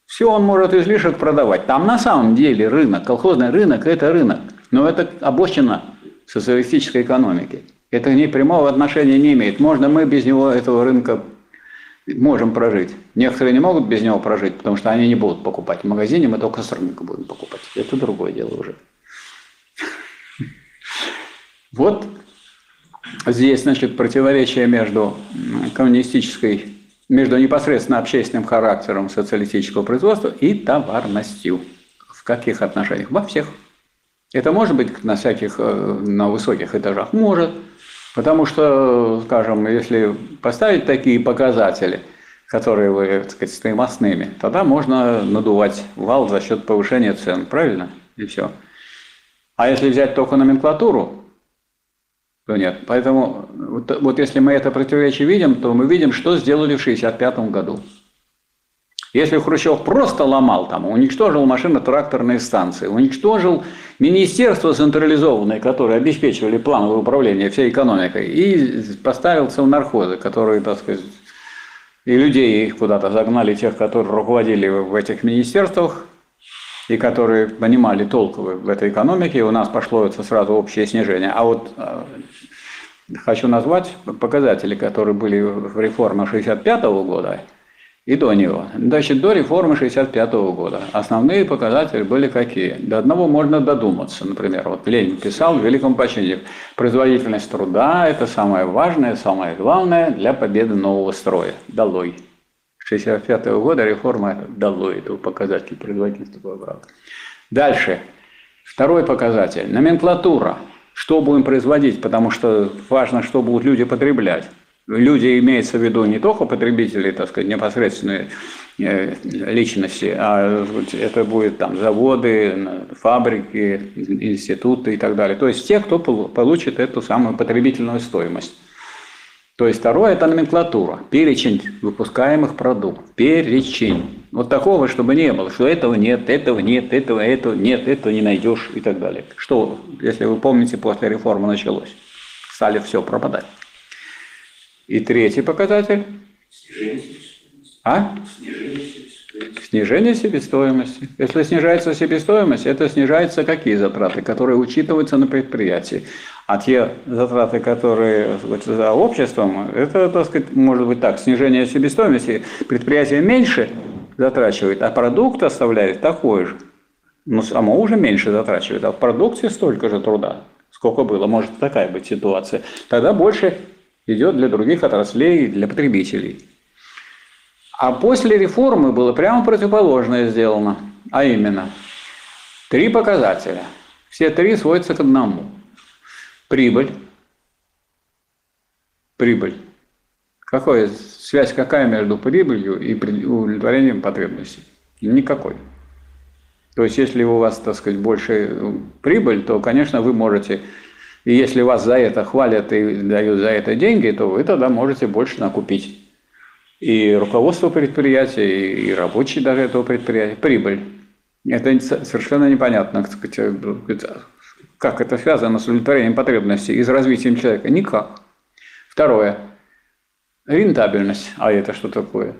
Speaker 1: Все он может излишек продавать. Там на самом деле рынок, колхозный рынок – это рынок. Но это обочина социалистической экономики. Это не прямого отношения не имеет. Можно мы без него этого рынка можем прожить. Некоторые не могут без него прожить, потому что они не будут покупать. В магазине мы только с рынка будем покупать. Это другое дело уже. Вот здесь, значит, противоречие между коммунистической, между непосредственно общественным характером социалистического производства и товарностью. В каких отношениях? Во всех. Это может быть на всяких, э, на высоких этажах? Может. Потому что, скажем, если поставить такие показатели, которые вы, так сказать, стоимостными, тогда можно надувать вал за счет повышения цен, правильно? И все. А если взять только номенклатуру, то нет. Поэтому вот, вот если мы это противоречие видим, то мы видим, что сделали в 1965 году. Если Хрущев просто ломал там, уничтожил машино-тракторные станции, уничтожил министерство централизованное, которое обеспечивали плановое управление всей экономикой, и поставил целнархозы, которые, так сказать, и людей их куда-то загнали, тех, которые руководили в этих министерствах, и которые понимали толк в этой экономике, и у нас пошло это сразу общее снижение. А вот э, хочу назвать показатели, которые были в реформе 1965 года – и до него. Значит, до реформы 1965 года основные показатели были какие? До одного можно додуматься. Например, вот Ленин писал в Великом почине, производительность труда – это самое важное, самое главное для победы нового строя. Долой. 1965 года реформа долой этого показателя производительности труда. Дальше. Второй показатель – номенклатура. Что будем производить, потому что важно, что будут люди потреблять. Люди имеется в виду не только потребители, так сказать, непосредственные э, личности, а это будет там заводы, фабрики, институты и так далее. То есть те, кто получит эту самую потребительную стоимость. То есть второе – это номенклатура, перечень выпускаемых продуктов, перечень. Вот такого, чтобы не было, что этого нет, этого нет, этого, этого нет, этого не найдешь и так далее. Что, если вы помните, после реформы началось? Стали все пропадать. И третий показатель. А? Снижение себестоимости. Если снижается себестоимость, это снижаются какие затраты, которые учитываются на предприятии. А те затраты, которые вот, за обществом, это, так сказать, может быть так, снижение себестоимости, предприятие меньше затрачивает, а продукт оставляет такой же. Но само уже меньше затрачивает, а в продукте столько же труда, сколько было. Может такая быть ситуация. Тогда больше идет для других отраслей, для потребителей. А после реформы было прямо противоположное сделано, а именно три показателя. Все три сводятся к одному. Прибыль. Прибыль. Какая связь какая между прибылью и удовлетворением потребностей? Никакой. То есть, если у вас, так сказать, больше прибыль, то, конечно, вы можете и если вас за это хвалят и дают за это деньги, то вы тогда можете больше накупить. И руководство предприятия, и рабочие даже этого предприятия. Прибыль. Это совершенно непонятно, как это связано с удовлетворением потребностей и с развитием человека. Никак. Второе. Рентабельность. А это что такое?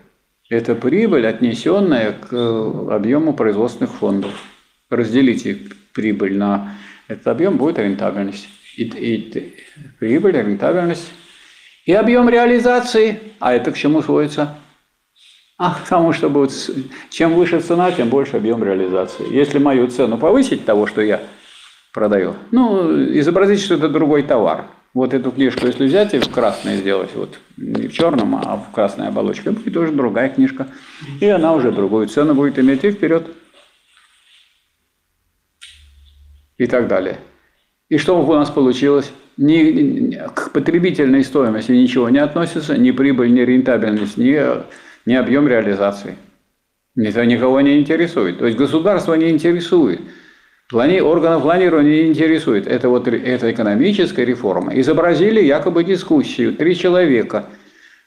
Speaker 1: Это прибыль, отнесенная к объему производственных фондов. Разделите прибыль на этот объем, будет рентабельность и, и прибыль, рентабельность, и объем реализации. А это к чему сводится? А к тому, что будет, чем выше цена, тем больше объем реализации. Если мою цену повысить того, что я продаю, ну, изобразить, что это другой товар. Вот эту книжку, если взять и в красное сделать, вот не в черном, а в красной оболочке, будет уже другая книжка. И она уже другую цену будет иметь и вперед. И так далее. И что у нас получилось? Ни, ни- к потребительной стоимости ничего не относится, ни прибыль, ни рентабельность, ни, ни объем реализации. Это никого не интересует. То есть государство не интересует. Плани... Органов планирования не интересует. Это вот это экономическая реформа. Изобразили якобы дискуссию. Три человека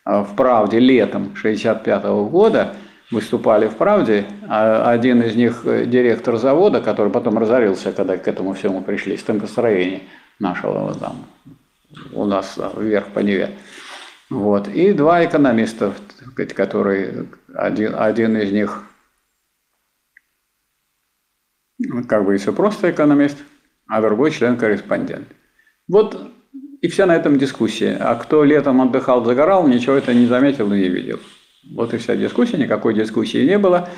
Speaker 1: а, в «Правде» летом 65 года выступали в «Правде». А Один из них э, директор завода, который потом разорился, когда к этому всему пришли, станкостроения нашего вот там, у нас вверх по Неве. Вот. И два экономиста, которые, один, один из них ну, как бы еще просто экономист, а другой член-корреспондент. Вот и вся на этом дискуссия. А кто летом отдыхал, загорал, ничего это не заметил и не видел. Вот и вся дискуссия, никакой дискуссии не было.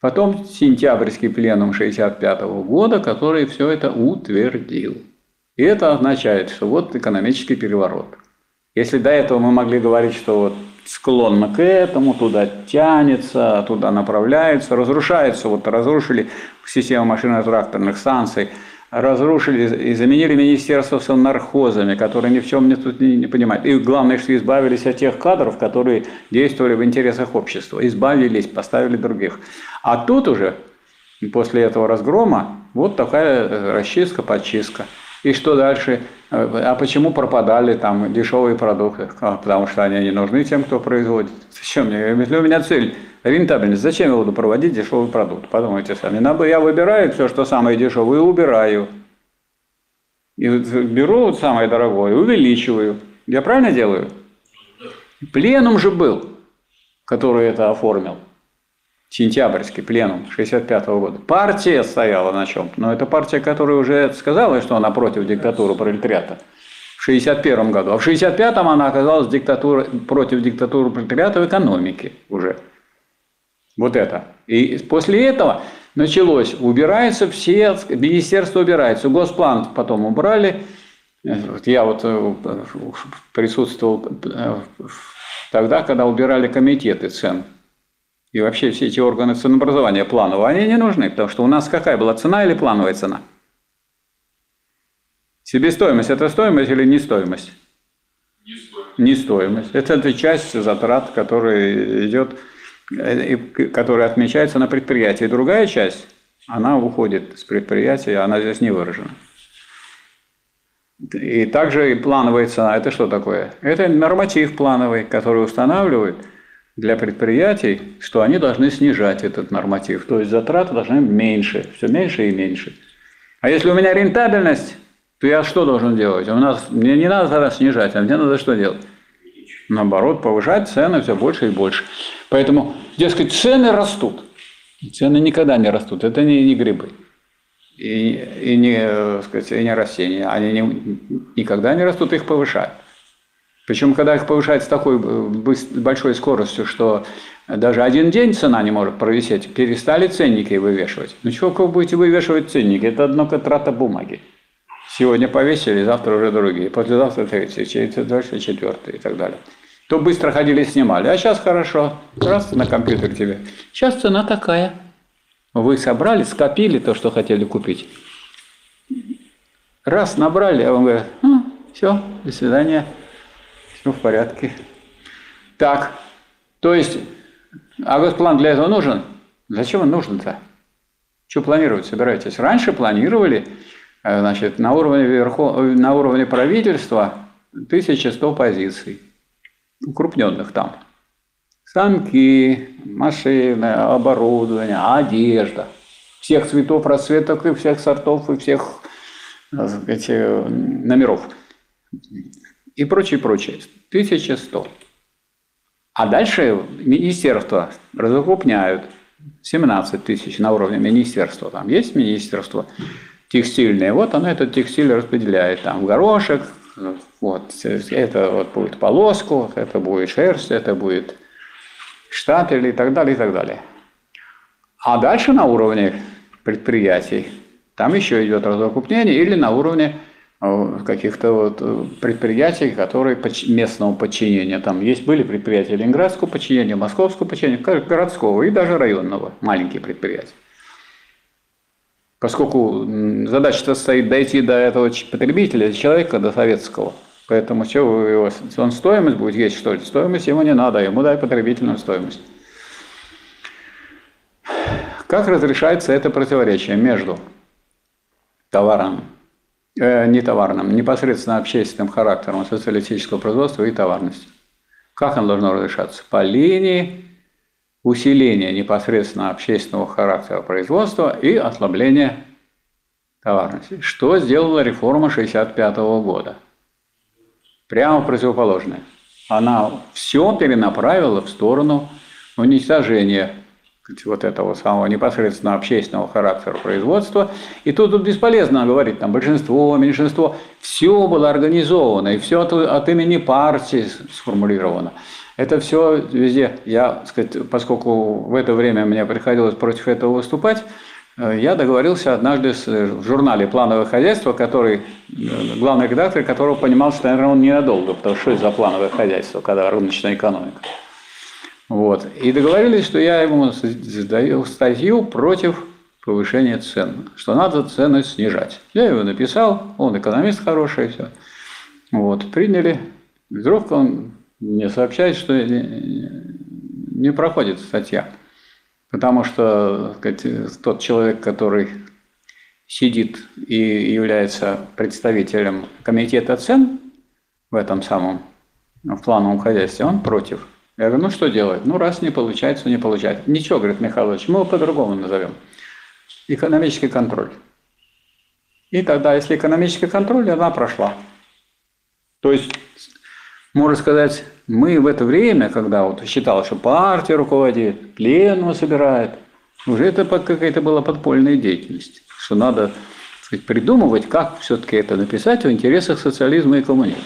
Speaker 1: Потом сентябрьский пленум 65 года, который все это утвердил. И это означает, что вот экономический переворот. Если до этого мы могли говорить, что вот склонно к этому, туда тянется, туда направляется, разрушается, вот разрушили систему машино-тракторных станций, разрушили и заменили министерство с нархозами, которые ни в чем не, тут не, не понимают. И главное, что избавились от тех кадров, которые действовали в интересах общества. Избавились, поставили других. А тут уже, после этого разгрома, вот такая э, расчистка, подчистка. И что дальше? Э, А почему пропадали там дешевые продукты? А, Потому что они не нужны тем, кто производит. Зачем мне? Если у меня цель рентабельность, зачем я буду проводить дешевый продукт? Подумайте сами. Я выбираю все, что самое дешевое, и убираю. И беру вот самое дорогое, увеличиваю. Я правильно делаю? Пленум же был, который это оформил. Сентябрьский пленум 65 года. Партия стояла на чем Но это партия, которая уже сказала, что она против диктатуры пролетариата в 61 году. А в 65-м она оказалась диктатура, против диктатуры пролетариата в экономике уже. Вот это. И после этого началось, убираются все, министерство убирается, госплан потом убрали. Я вот э, присутствовал э, тогда, когда убирали комитеты цен. И вообще все эти органы ценообразования плановые, они не нужны, потому что у нас какая была цена или плановая цена? Себестоимость – это стоимость или не стоимость?
Speaker 2: Не
Speaker 1: стоимость. Это, это часть затрат, которая идет, э, которая отмечается на предприятии. Другая часть, она уходит с предприятия, она здесь не выражена. И также и плановая цена. Это что такое? Это норматив плановый, который устанавливает для предприятий, что они должны снижать этот норматив. То есть затраты должны меньше, все меньше и меньше. А если у меня рентабельность, то я что должен делать? У нас мне не надо тогда снижать, а мне надо что делать? Наоборот, повышать цены все больше и больше. Поэтому, дескать, цены растут. Цены никогда не растут. Это не, не грибы. И, и, не, э, сказать, и не растения. Они не- никогда не растут, их повышают. Причем, когда их повышают с такой э, большой скоростью, что даже один день цена не может провисеть, перестали ценники вывешивать. Ну чего вы будете вывешивать ценники? Это одно трата бумаги. Сегодня повесили, завтра уже другие, послезавтра третий, через дальше четвертый и так далее. То быстро ходили, снимали, а сейчас хорошо, раз на компьютер тебе. Сейчас цена такая. Вы собрали, скопили то, что хотели купить. Раз набрали, а он говорит, все, до свидания, все в порядке. Так, то есть, а госплан для этого нужен? Зачем он нужен-то? Что планировать собираетесь? Раньше планировали, э, значит, на уровне, верхо... э, на уровне правительства 1100 позиций, укрупненных там. Станки, машины, оборудование, одежда. Всех цветов, расцветок и всех сортов и всех сказать, э, номеров. И прочее, прочее. 1100. А дальше министерства разукрупняют. 17 тысяч на уровне министерства. Там есть министерство текстильное. Вот оно этот текстиль распределяет. Там горошек, вот, это вот будет полоску, это будет шерсть, это будет штапель и так далее, и так далее. А дальше на уровне предприятий, там еще идет разукрупнение или на уровне каких-то вот э, предприятий, которые местного подчинения. Там есть были предприятия ленинградского подчинения, московского подчинения, городского и даже районного, маленькие предприятия. Поскольку задача стоит дойти до этого потребителя, человека, до советского. Поэтому что вы его, он стоимость будет есть, что ли? Стоимость ему не надо, ему дай потребительную стоимость. Как разрешается это противоречие между товаром, э, не товарным, непосредственно общественным характером социалистического производства и товарностью? Как оно должно разрешаться? По линии усиления непосредственно общественного характера производства и ослабления товарности. Что сделала реформа 1965 года? Прямо противоположное. Она все перенаправила в сторону уничтожения вот этого самого непосредственно общественного характера производства. И тут, тут бесполезно говорить, там большинство, меньшинство. Все было организовано, и все от, от имени партии сформулировано. Это все везде. Я, сказать, поскольку в это время мне приходилось против этого выступать, э, я договорился однажды с, э, в журнале «Плановое хозяйство», который, э, главный редактор которого понимал, что, наверное, он ненадолго, потому что что это за плановое хозяйство, когда рыночная экономика. Вот. И договорились, что я ему сдаю статью против повышения цен, что надо цены снижать. Я его написал, он экономист хороший, все. Вот, приняли. Вдруг он мне сообщает, что не проходит статья. Потому что сказать, тот человек, который сидит и является представителем комитета цен в этом самом в плановом хозяйстве, он против. Я говорю, ну что делать? Ну, раз не получается, не получается. Ничего, говорит Михайлович, мы его по-другому назовем. Экономический контроль. И тогда, если экономический контроль, она прошла. То есть, можно сказать, мы в это время, когда вот считалось, что партия руководит, пленум собирает, уже это какая-то была подпольная деятельность. Что надо сказать, придумывать, как все-таки это написать в интересах социализма и коммунизма.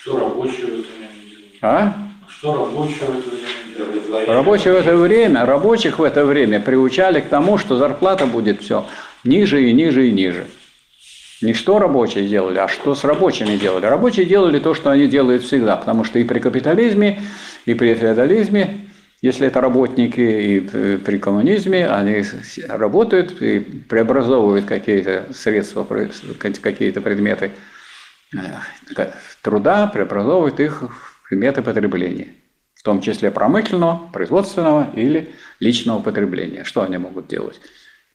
Speaker 5: Что рабочие в это время делают?
Speaker 1: А?
Speaker 5: Что рабочие в это время делают?
Speaker 1: Рабочие в это время, рабочих в это время приучали к тому, что зарплата будет все ниже и ниже и ниже. Не что рабочие делали, а что с рабочими делали. Рабочие делали то, что они делают всегда, потому что и при капитализме, и при феодализме, если это работники, и при коммунизме, они работают и преобразовывают какие-то средства, какие-то предметы труда, преобразовывают их предметы потребления, в том числе промышленного, производственного или личного потребления. Что они могут делать?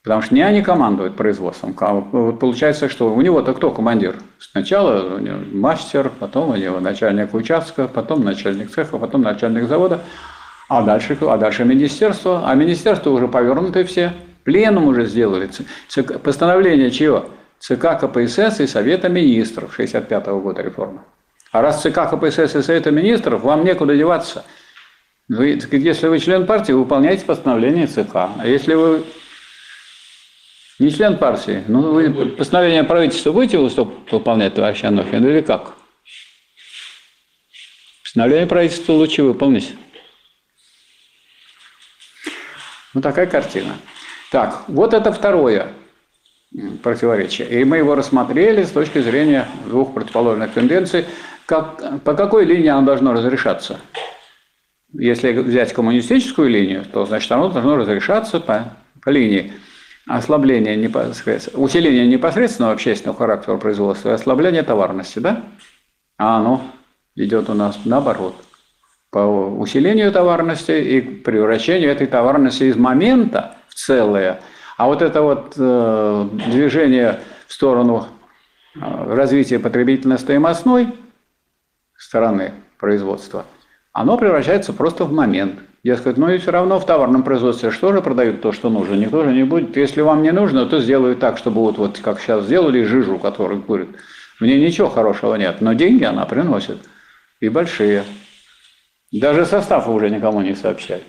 Speaker 1: Потому что не они командуют производством. Вот получается, что у него-то кто командир? Сначала мастер, потом у него начальник участка, потом начальник цеха, потом начальник завода, а дальше, а дальше министерство. А министерство уже повернуты все. Пленум уже сделали. Постановление чего? ЦК КПСС и Совета Министров 65 -го года реформы. А раз ЦК КПСС и Совета Министров, вам некуда деваться. Вы, если вы член партии, вы выполняете постановление ЦК. А если вы не член партии. Ну, вы постановление правительства будете выполнять, товарищ Анохин, или как? Постановление правительства лучше выполнить. Ну, такая картина. Так, вот это второе противоречие. И мы его рассмотрели с точки зрения двух противоположных тенденций. Как, по какой линии оно должно разрешаться? Если взять коммунистическую линию, то значит оно должно разрешаться по, по линии ослабление непосредственно, усиление непосредственного общественного характера производства и ослабление товарности, да? А оно идет у нас наоборот. По усилению товарности и превращению этой товарности из момента в целое. А вот это вот э, движение в сторону э, развития потребительно-стоимостной стороны производства, оно превращается просто в момент – я сказать, ну и все равно в товарном производстве что же продают то, что нужно? Никто же не будет. Если вам не нужно, то сделают так, чтобы вот, вот как сейчас сделали жижу, которую курят. В ней ничего хорошего нет, но деньги она приносит. И большие. Даже состав уже никому не сообщают.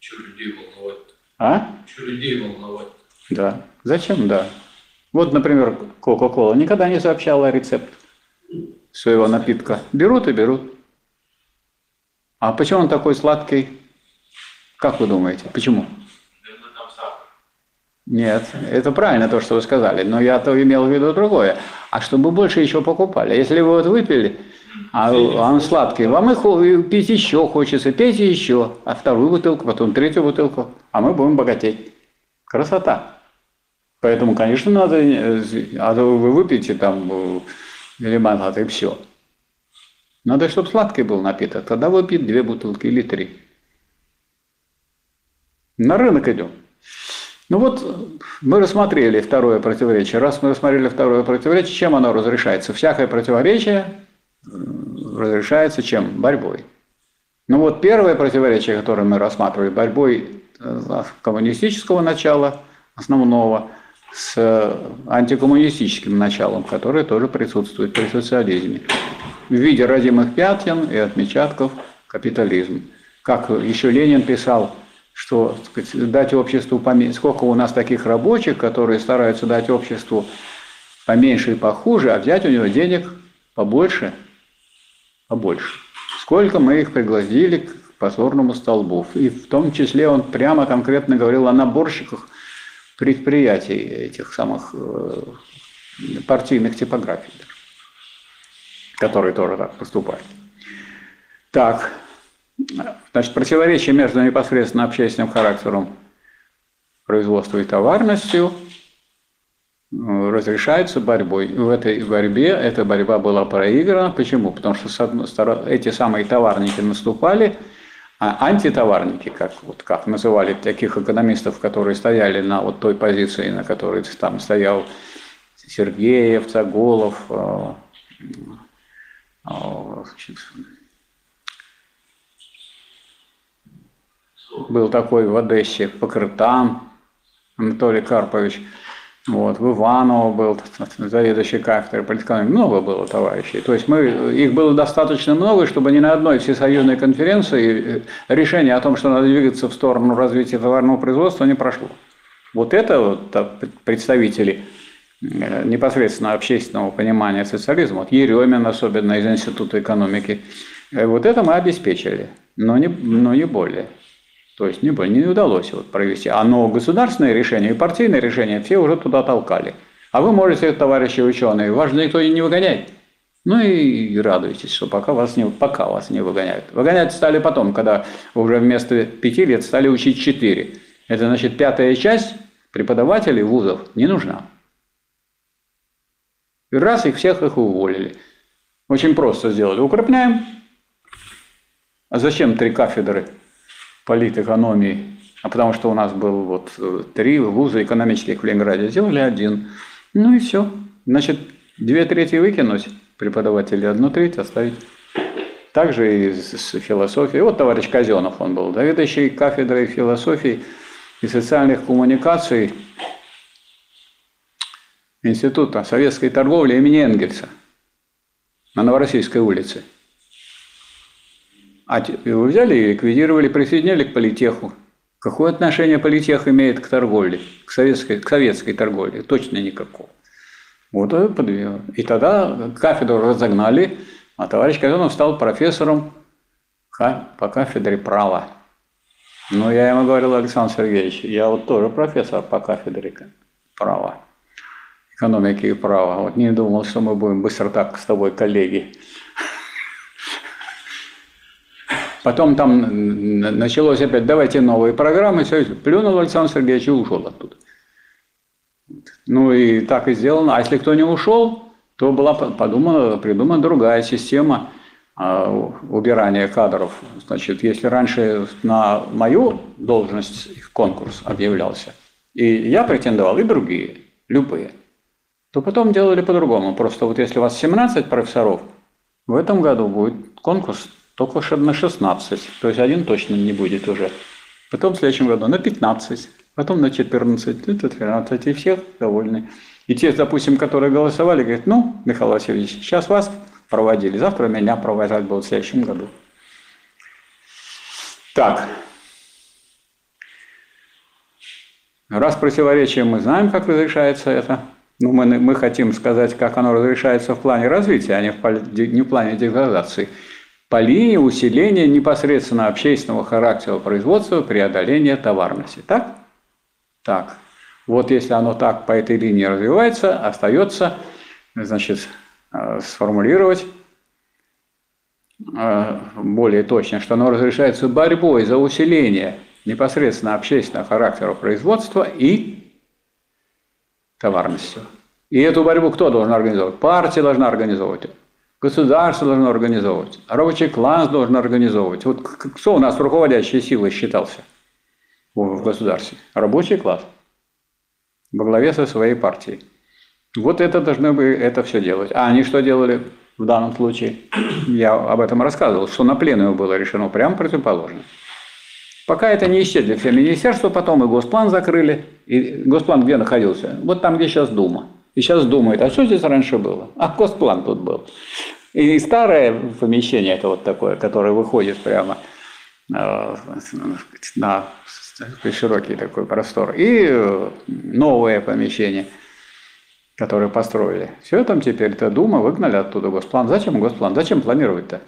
Speaker 3: Что людей волновать?
Speaker 1: А?
Speaker 3: Что людей волновать?
Speaker 1: Да. Зачем? Да. Вот, например, Кока-Кола никогда не сообщала рецепт своего напитка. Берут и берут. А почему он такой сладкий? Как вы думаете? Почему? Нет, это правильно то, что вы сказали, но я-то имел в виду другое. А чтобы больше еще покупали. Если вы вот выпили, а он сладкий, вам их пить еще хочется, пейте еще, а вторую бутылку, потом третью бутылку, а мы будем богатеть. Красота. Поэтому, конечно, надо, э, а то вы выпьете там э, лимонад и все. Надо, чтобы сладкий был напиток, тогда выпьет две бутылки или три. На рынок идем. Ну вот мы рассмотрели второе противоречие. Раз мы рассмотрели второе противоречие, чем оно разрешается? Всякое противоречие разрешается чем? Борьбой. Ну вот первое противоречие, которое мы рассматривали, борьбой э, коммунистического начала, основного, с антикоммунистическим началом, которое тоже присутствует при социализме. В виде родимых пятен и отпечатков капитализм. Как еще Ленин писал, что сказать, дать обществу поменьше, сколько у нас таких рабочих, которые стараются дать обществу поменьше и похуже, а взять у него денег побольше, побольше. Сколько мы их пригласили к позорному столбу. И в том числе он прямо конкретно говорил о наборщиках предприятий этих самых э, партийных типографий, которые тоже так поступают. Так, Значит, противоречие между непосредственно общественным характером производства и товарностью э, разрешается борьбой. В этой борьбе эта борьба была проиграна. Почему? Потому что эти самые товарники наступали, а антитоварники, как, вот, как называли таких экономистов, которые стояли на вот той позиции, на которой там стоял Сергеев, Цаголов, э, э, был такой в Одессе, Покрытан Анатолий Карпович, вот, в Иваново был заведующий кафедрой политэкономии. Много было товарищей. То есть мы, их было достаточно много, чтобы ни на одной всесоюзной конференции решение о том, что надо двигаться в сторону развития товарного производства, не прошло. Вот это вот представители э, непосредственно общественного понимания социализма, вот Еремин особенно из Института экономики, э, вот это мы обеспечили, но не, но не более. То есть не, не удалось вот провести. А но государственное решение и партийное решение все уже туда толкали. А вы можете, товарищи ученые, вас никто и не выгоняет. Ну и радуйтесь, что пока вас не, пока вас не выгоняют. Выгонять стали потом, когда уже вместо пяти лет стали учить четыре. Это значит, пятая часть преподавателей вузов не нужна. И раз их всех их уволили. Очень просто сделали. Укрепляем. А зачем три кафедры? Политэкономии, а потому что у нас был вот э, три вуза экономических в Ленинграде, сделали один. Ну и все. Значит, две трети выкинуть преподавателей, одну треть оставить. Также и с философией. Вот товарищ Казенов он был, заведующий кафедрой философии и социальных коммуникаций Института советской торговли имени Энгельса на Новороссийской улице. А его взяли и ликвидировали, присоединили к политеху. Какое отношение политех имеет к торговле, к советской, к советской торговле? Точно никакого. Вот. И тогда кафедру разогнали, а товарищ Казанов стал профессором по кафедре права. Но я ему говорил, Александр Сергеевич, я вот тоже профессор по кафедре права, экономики и права. Вот не думал, что мы будем быстро так с тобой коллеги. Потом там началось опять, давайте новые программы, все, плюнул Александр Сергеевич и ушел оттуда. Ну и так и сделано. А если кто не ушел, то была подумана, придумана другая система а, убирания кадров. Значит, если раньше на мою должность конкурс объявлялся, и я претендовал, и другие, любые, то потом делали по-другому. Просто вот если у вас 17 профессоров, в этом году будет конкурс только на 16, то есть один точно не будет уже. Потом в следующем году на 15, потом на 14, на 13, и всех довольны. И те, допустим, которые голосовали, говорят, ну, Михаил Васильевич, сейчас вас проводили, завтра меня провожать будут в следующем году. Так. Раз противоречие мы знаем, как разрешается это, ну, мы, мы хотим сказать, как оно разрешается в плане развития, а не в, не в плане деградации по линии усиления непосредственно общественного характера производства преодоления товарности. Так? Так. Вот если оно так по этой линии развивается, остается, значит, э, сформулировать э, более точно, что оно разрешается борьбой за усиление непосредственно общественного характера производства и товарностью. И эту борьбу кто должен организовывать? Партия должна организовывать. Государство должно организовывать. Рабочий класс должен организовывать. Вот кто у нас руководящей силой считался в государстве? Рабочий класс. Во главе со своей партией. Вот это должны бы это все делать. А они что делали в данном случае? Я об этом рассказывал, что на пленуме было решено прямо противоположно. Пока это не исчезли все министерства, потом и Госплан закрыли. И Госплан где находился? Вот там, где сейчас Дума. И сейчас думают, а что здесь раньше было? А Госплан тут был. И старое помещение, это вот такое, которое выходит прямо э, на широкий такой простор. И новое помещение, которое построили. Все там теперь, это Дума, выгнали оттуда Госплан. Зачем Госплан? Зачем планировать-то?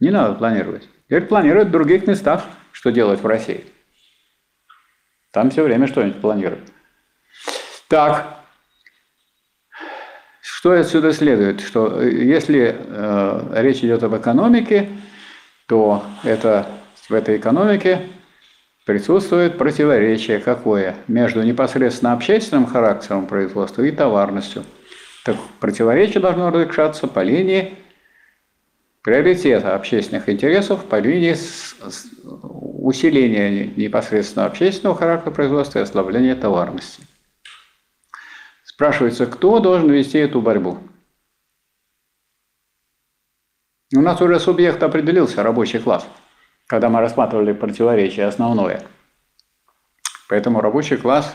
Speaker 1: Не надо планировать. Теперь планируют в других местах, что делать в России. Там все время что-нибудь планируют. Так, что отсюда следует? Что э, если э, речь идет об экономике, то это, в этой экономике присутствует противоречие какое между непосредственно общественным характером производства и товарностью. Так противоречие должно разрешаться по линии приоритета общественных интересов, по линии усиления непосредственно общественного характера производства и ослабления товарности. Спрашивается, кто должен вести эту борьбу? У нас уже субъект определился, рабочий класс, когда мы рассматривали противоречие основное. Поэтому рабочий класс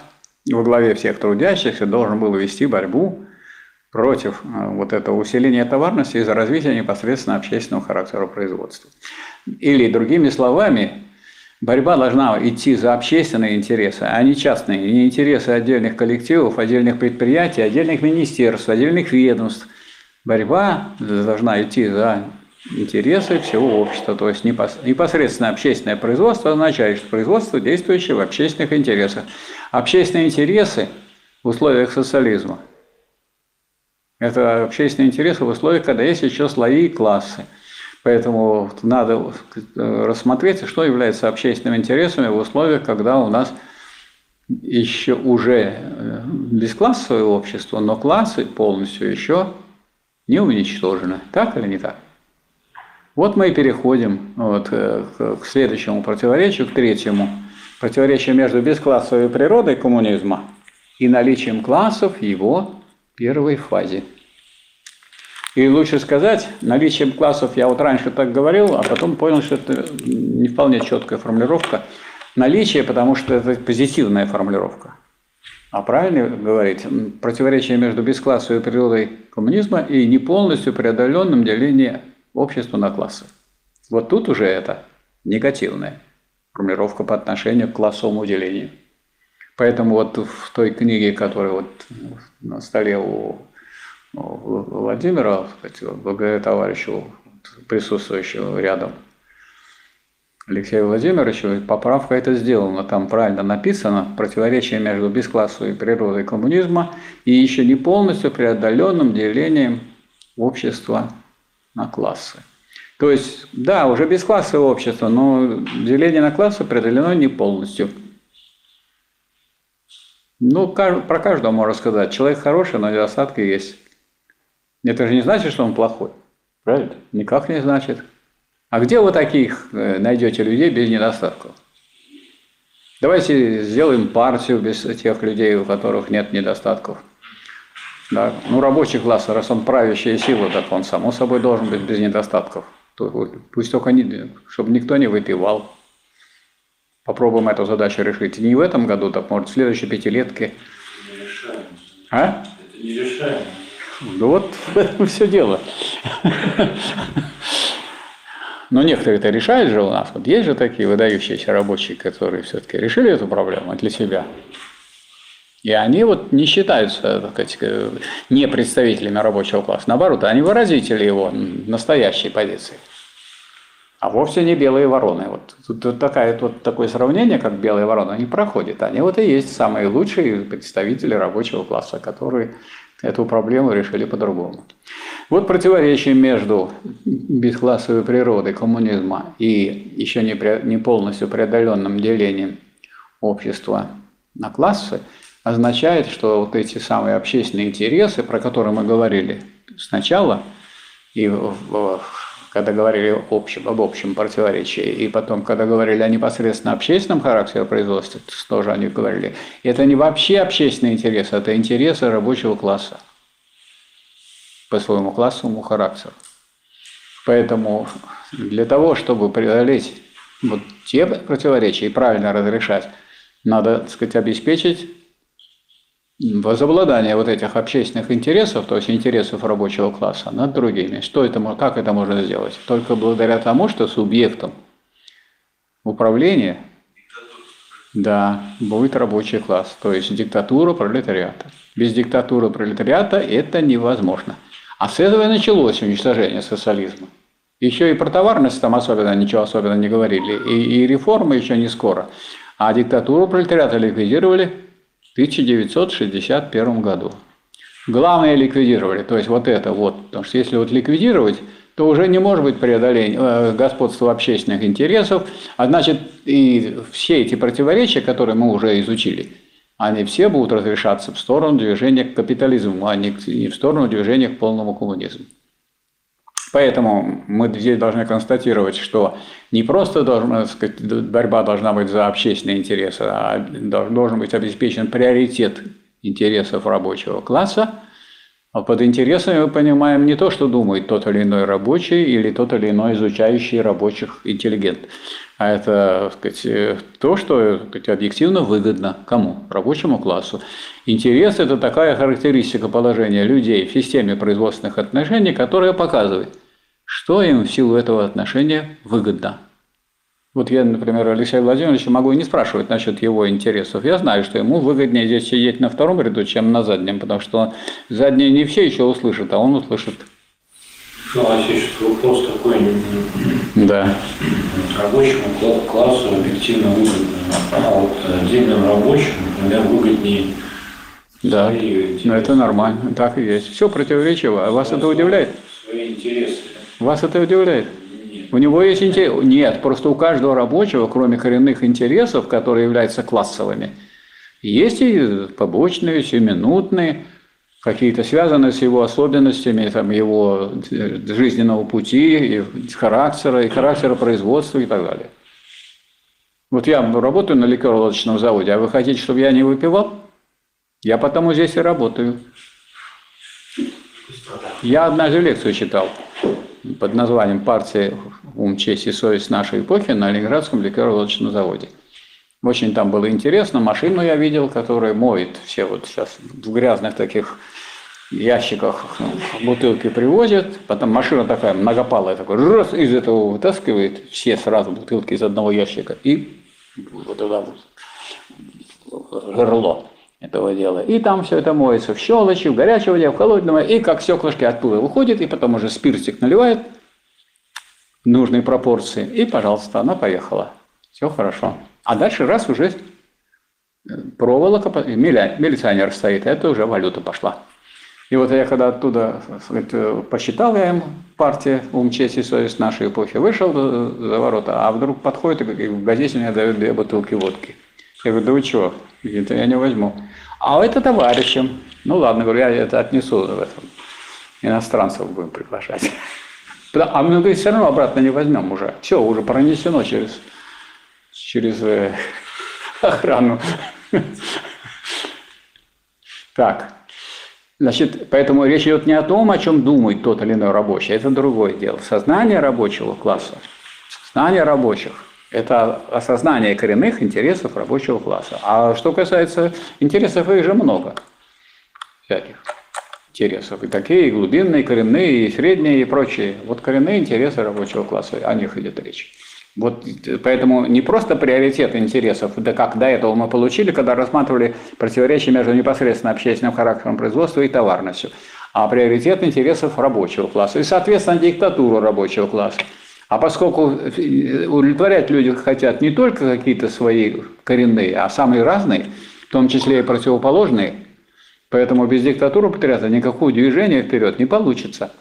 Speaker 1: во главе всех трудящихся должен был вести борьбу против э, вот этого усиления товарности из-за развития непосредственно общественного характера производства. Или другими словами, Борьба должна идти за общественные интересы, а не частные, не интересы отдельных коллективов, отдельных предприятий, отдельных министерств, отдельных ведомств. Борьба должна идти за интересы всего общества. То есть непосредственно общественное производство означает, что производство, действующее в общественных интересах. Общественные интересы в условиях социализма – это общественные интересы в условиях, когда есть еще слои и классы – Поэтому надо э, рассмотреть, что является общественными интересами в условиях, когда у нас еще уже э, бесклассовое общество, но классы полностью еще не уничтожены. Так или не так? Вот мы и переходим вот, э, к следующему противоречию, к третьему. Противоречие между бесклассовой природой коммунизма и наличием классов в его первой фазе. И лучше сказать, наличием классов, я вот раньше так говорил, а потом понял, что это не вполне четкая формулировка. Наличие, потому что это позитивная формулировка. А правильно говорить, противоречие между бесклассовой природой коммунизма и не полностью преодоленным делением общества на классы. Вот тут уже это негативная формулировка по отношению к классовому делению. Поэтому вот в той книге, которая вот на столе у Владимира, благодаря товарищу, присутствующего рядом, Алексею Владимировичу, поправка это сделана. Там правильно написано противоречие между бесклассовой природой коммунизма и еще не полностью преодоленным делением общества на классы. То есть, да, уже бесклассовое общество, но деление на классы преодолено не полностью. Ну, про каждого можно сказать. Человек хороший, но недостатки есть. Это же не значит, что он плохой. Правильно? Никак не значит. А где вы таких э, найдете людей без недостатков? Давайте сделаем партию без тех людей, у которых нет недостатков. Да? Ну, рабочий класс, раз он правящая сила, так он само собой должен быть без недостатков. Пусть только не, чтобы никто не выпивал. Попробуем эту задачу решить. Не в этом году, так может в следующей пятилетке.
Speaker 5: Нерешаемо.
Speaker 1: А?
Speaker 5: Это нерешаемо.
Speaker 1: Ну вот все дело. Но некоторые это решают же у нас. Вот есть же такие выдающиеся рабочие, которые все-таки решили эту проблему для себя. И они вот не считаются так сказать, не представителями рабочего класса. Наоборот, они выразители его настоящей позиции. а вовсе не белые вороны. Вот тут вот такая, вот такое сравнение, как белые вороны, не проходит. Они вот и есть самые лучшие представители рабочего класса, которые эту проблему решили по-другому. Вот противоречие между бесклассовой природой коммунизма и еще не, пре- не полностью преодоленным делением общества на классы означает, что вот эти самые общественные интересы, про которые мы говорили сначала, и в- в- когда говорили общем, об общем противоречии, и потом, когда говорили о непосредственно общественном характере производства, тоже они говорили, это не вообще общественные интересы, это интересы рабочего класса по своему классовому характеру. Поэтому для того, чтобы преодолеть вот те противоречия и правильно разрешать, надо, так сказать, обеспечить возобладание вот этих общественных интересов, то есть интересов рабочего класса над другими. Что это, как это можно сделать? Только благодаря тому, что субъектом управления да, будет рабочий класс, то есть диктатура пролетариата. Без диктатуры пролетариата это невозможно. А с этого и началось уничтожение социализма. Еще и про товарность там особенно ничего особенно не говорили, и, и реформы еще не скоро. А диктатуру пролетариата ликвидировали 1961 году. Главное ликвидировали, то есть вот это вот, потому что если вот ликвидировать, то уже не может быть преодоления э, господства общественных интересов, а значит и все эти противоречия, которые мы уже изучили, они все будут разрешаться в сторону движения к капитализму, а не в сторону движения к полному коммунизму. Поэтому мы здесь должны констатировать, что не просто должна, сказать, борьба должна быть за общественные интересы, а дол- должен быть обеспечен приоритет интересов рабочего класса. А под интересами мы понимаем не то, что думает тот или иной рабочий или тот или иной изучающий рабочих интеллигент, а это сказать, э, то, что сказать, объективно выгодно кому? Рабочему классу. Интерес – это такая характеристика положения людей в системе производственных отношений, которая показывает, что им в силу этого отношения выгодно. Вот я, например, Алексея Владимировича могу и не спрашивать насчет его интересов. Я знаю, что ему выгоднее здесь сидеть на втором ряду, чем на заднем, потому что задние не все еще услышат, а он услышит.
Speaker 5: Васильевич, вопрос такой
Speaker 1: Да.
Speaker 5: рабочему кла- классу объективно выгодно. А вот отдельным рабочим, например, выгоднее
Speaker 1: Да. Но это нормально, так и есть. Все противоречиво. А вас это удивляет?
Speaker 5: Свои интересы.
Speaker 1: Вас это удивляет? У него есть интерес. Нет, просто у каждого рабочего, кроме коренных интересов, которые являются классовыми, есть и побочные, сиюминутные, какие-то связанные с его особенностями там, его э, жизненного пути, и характера, и характера производства и так далее. Вот я работаю на ликеро-лодочном заводе, а вы хотите, чтобы я не выпивал? Я потому здесь и работаю. Я однажды лекцию читал под названием «Партия, ум, честь и совесть нашей эпохи» на Ленинградском ликеро-лодочном заводе. Очень там было интересно. Машину я видел, которая моет все вот сейчас в грязных таких ящиках бутылки привозят. Потом машина такая многопалая, такой раз из этого вытаскивает все сразу бутылки из одного ящика и вот туда вот горло этого дела. И там все это моется в щелочи, в горячей воде, в холодной воде, и как стеклышки оттуда выходит, и потом уже спиртик наливает в нужной пропорции, и, пожалуйста, она поехала. Все хорошо. А дальше раз уже э, проволока, милиционер стоит, это уже валюта пошла. И вот я когда оттуда сказать, э, посчитал я им партия «Ум, честь и совесть нашей эпохи», вышел э, за ворота, а вдруг подходит и в газете мне дают две бутылки водки. Я говорю, да вы чего, это я не возьму. А это товарищам. Ну ладно, говорю, я это отнесу в этом. Иностранцев будем приглашать. А мы, говорит, все равно обратно не возьмем уже. Все, уже пронесено через, через э, охрану. Так, значит, поэтому речь идет не о том, о чем думает тот или иной рабочий, это другое дело. Сознание рабочего класса, сознание рабочих – это осознание коренных интересов рабочего класса. А что касается интересов, их же много всяких интересов. И такие, и глубинные, и коренные, и средние, и прочие. Вот коренные интересы рабочего класса, о них идет речь. Вот э, поэтому не просто приоритет интересов, да как до этого мы получили, когда рассматривали противоречие между непосредственно общественным характером производства и товарностью, а приоритет интересов рабочего класса и, соответственно, диктатуру рабочего класса. А поскольку э, удовлетворять люди хотят не только какие-то свои коренные, а самые разные, в том числе и противоположные, поэтому без диктатуры пролетариата никакого движения вперед не получится.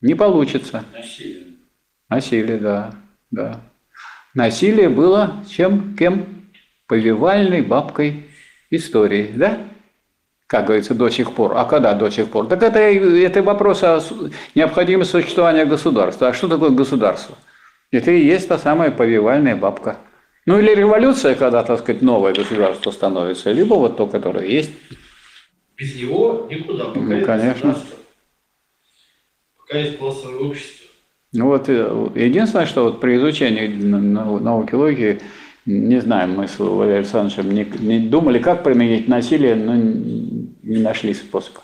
Speaker 1: Не получится.
Speaker 5: Насилие.
Speaker 1: Насилие, да, да. Насилие было чем, кем? Повивальной бабкой истории, да? Как говорится, до сих пор. А когда до сих пор? Так это, это вопрос о необходимости существования государства. А что такое государство? Это и есть та самая повивальная бабка. Ну или революция, когда, так сказать, новое государство становится, либо вот то, которое есть.
Speaker 3: Без него никуда. Пока
Speaker 1: Ну,
Speaker 3: есть
Speaker 1: конечно.
Speaker 3: Пока есть классовое общество.
Speaker 1: Ну вот э, единственное, что вот при изучении науки логики, не знаем, мы с Валерием Александровичем не, не думали, как применить насилие, но не нашли способа.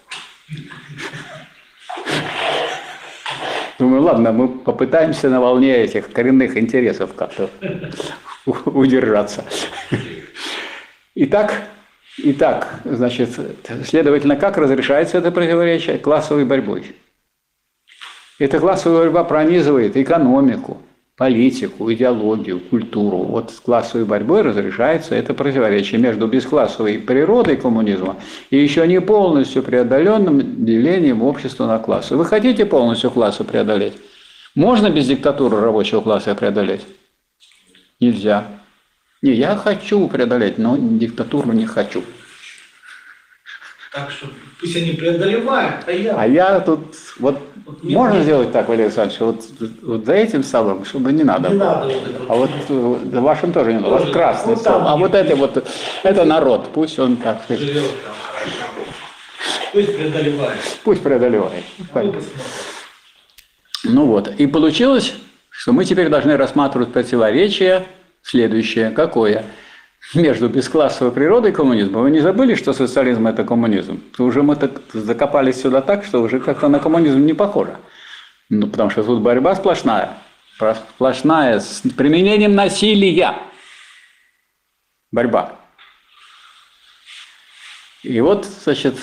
Speaker 1: Думаю, ладно, мы попытаемся на волне этих коренных интересов как-то удержаться. Итак, итак, значит, следовательно, как разрешается это противоречие? Классовой борьбой. Эта классовая борьба пронизывает экономику, политику, идеологию, культуру. Вот с классовой борьбой разрешается это противоречие между бесклассовой природой коммунизма и еще не полностью преодоленным делением общества на классы. Вы хотите полностью классы преодолеть? Можно без диктатуры рабочего класса преодолеть? Нельзя. Не, я хочу преодолеть, но диктатуру не хочу.
Speaker 3: Так что пусть они преодолевают, а я...
Speaker 1: А я тут вот
Speaker 3: Вот
Speaker 1: можно
Speaker 3: кажется-
Speaker 1: сделать так, Валерий Александрович, вот, вот за этим столом, чтобы не надо.
Speaker 3: Не
Speaker 1: было.
Speaker 3: надо вот это.
Speaker 1: А вот э, за вашим тоже не надо.
Speaker 3: Тоже.
Speaker 1: красный
Speaker 3: Ну,
Speaker 1: стол. А вот это вот, это народ. Пусть он так
Speaker 3: живет там хорошо. Пусть преодолевает.
Speaker 1: пусть преодолевает.
Speaker 3: А.
Speaker 1: Ну вот. И получилось, что мы теперь должны рассматривать противоречие следующее. Какое? Между бесклассовой природой коммунизма. Вы не забыли, что социализм – это коммунизм? Уже мы так закопались сюда так, что уже как-то на коммунизм не похоже. Ну, потому что тут борьба сплошная. Сплошная, с применением насилия. Борьба. И вот, значит,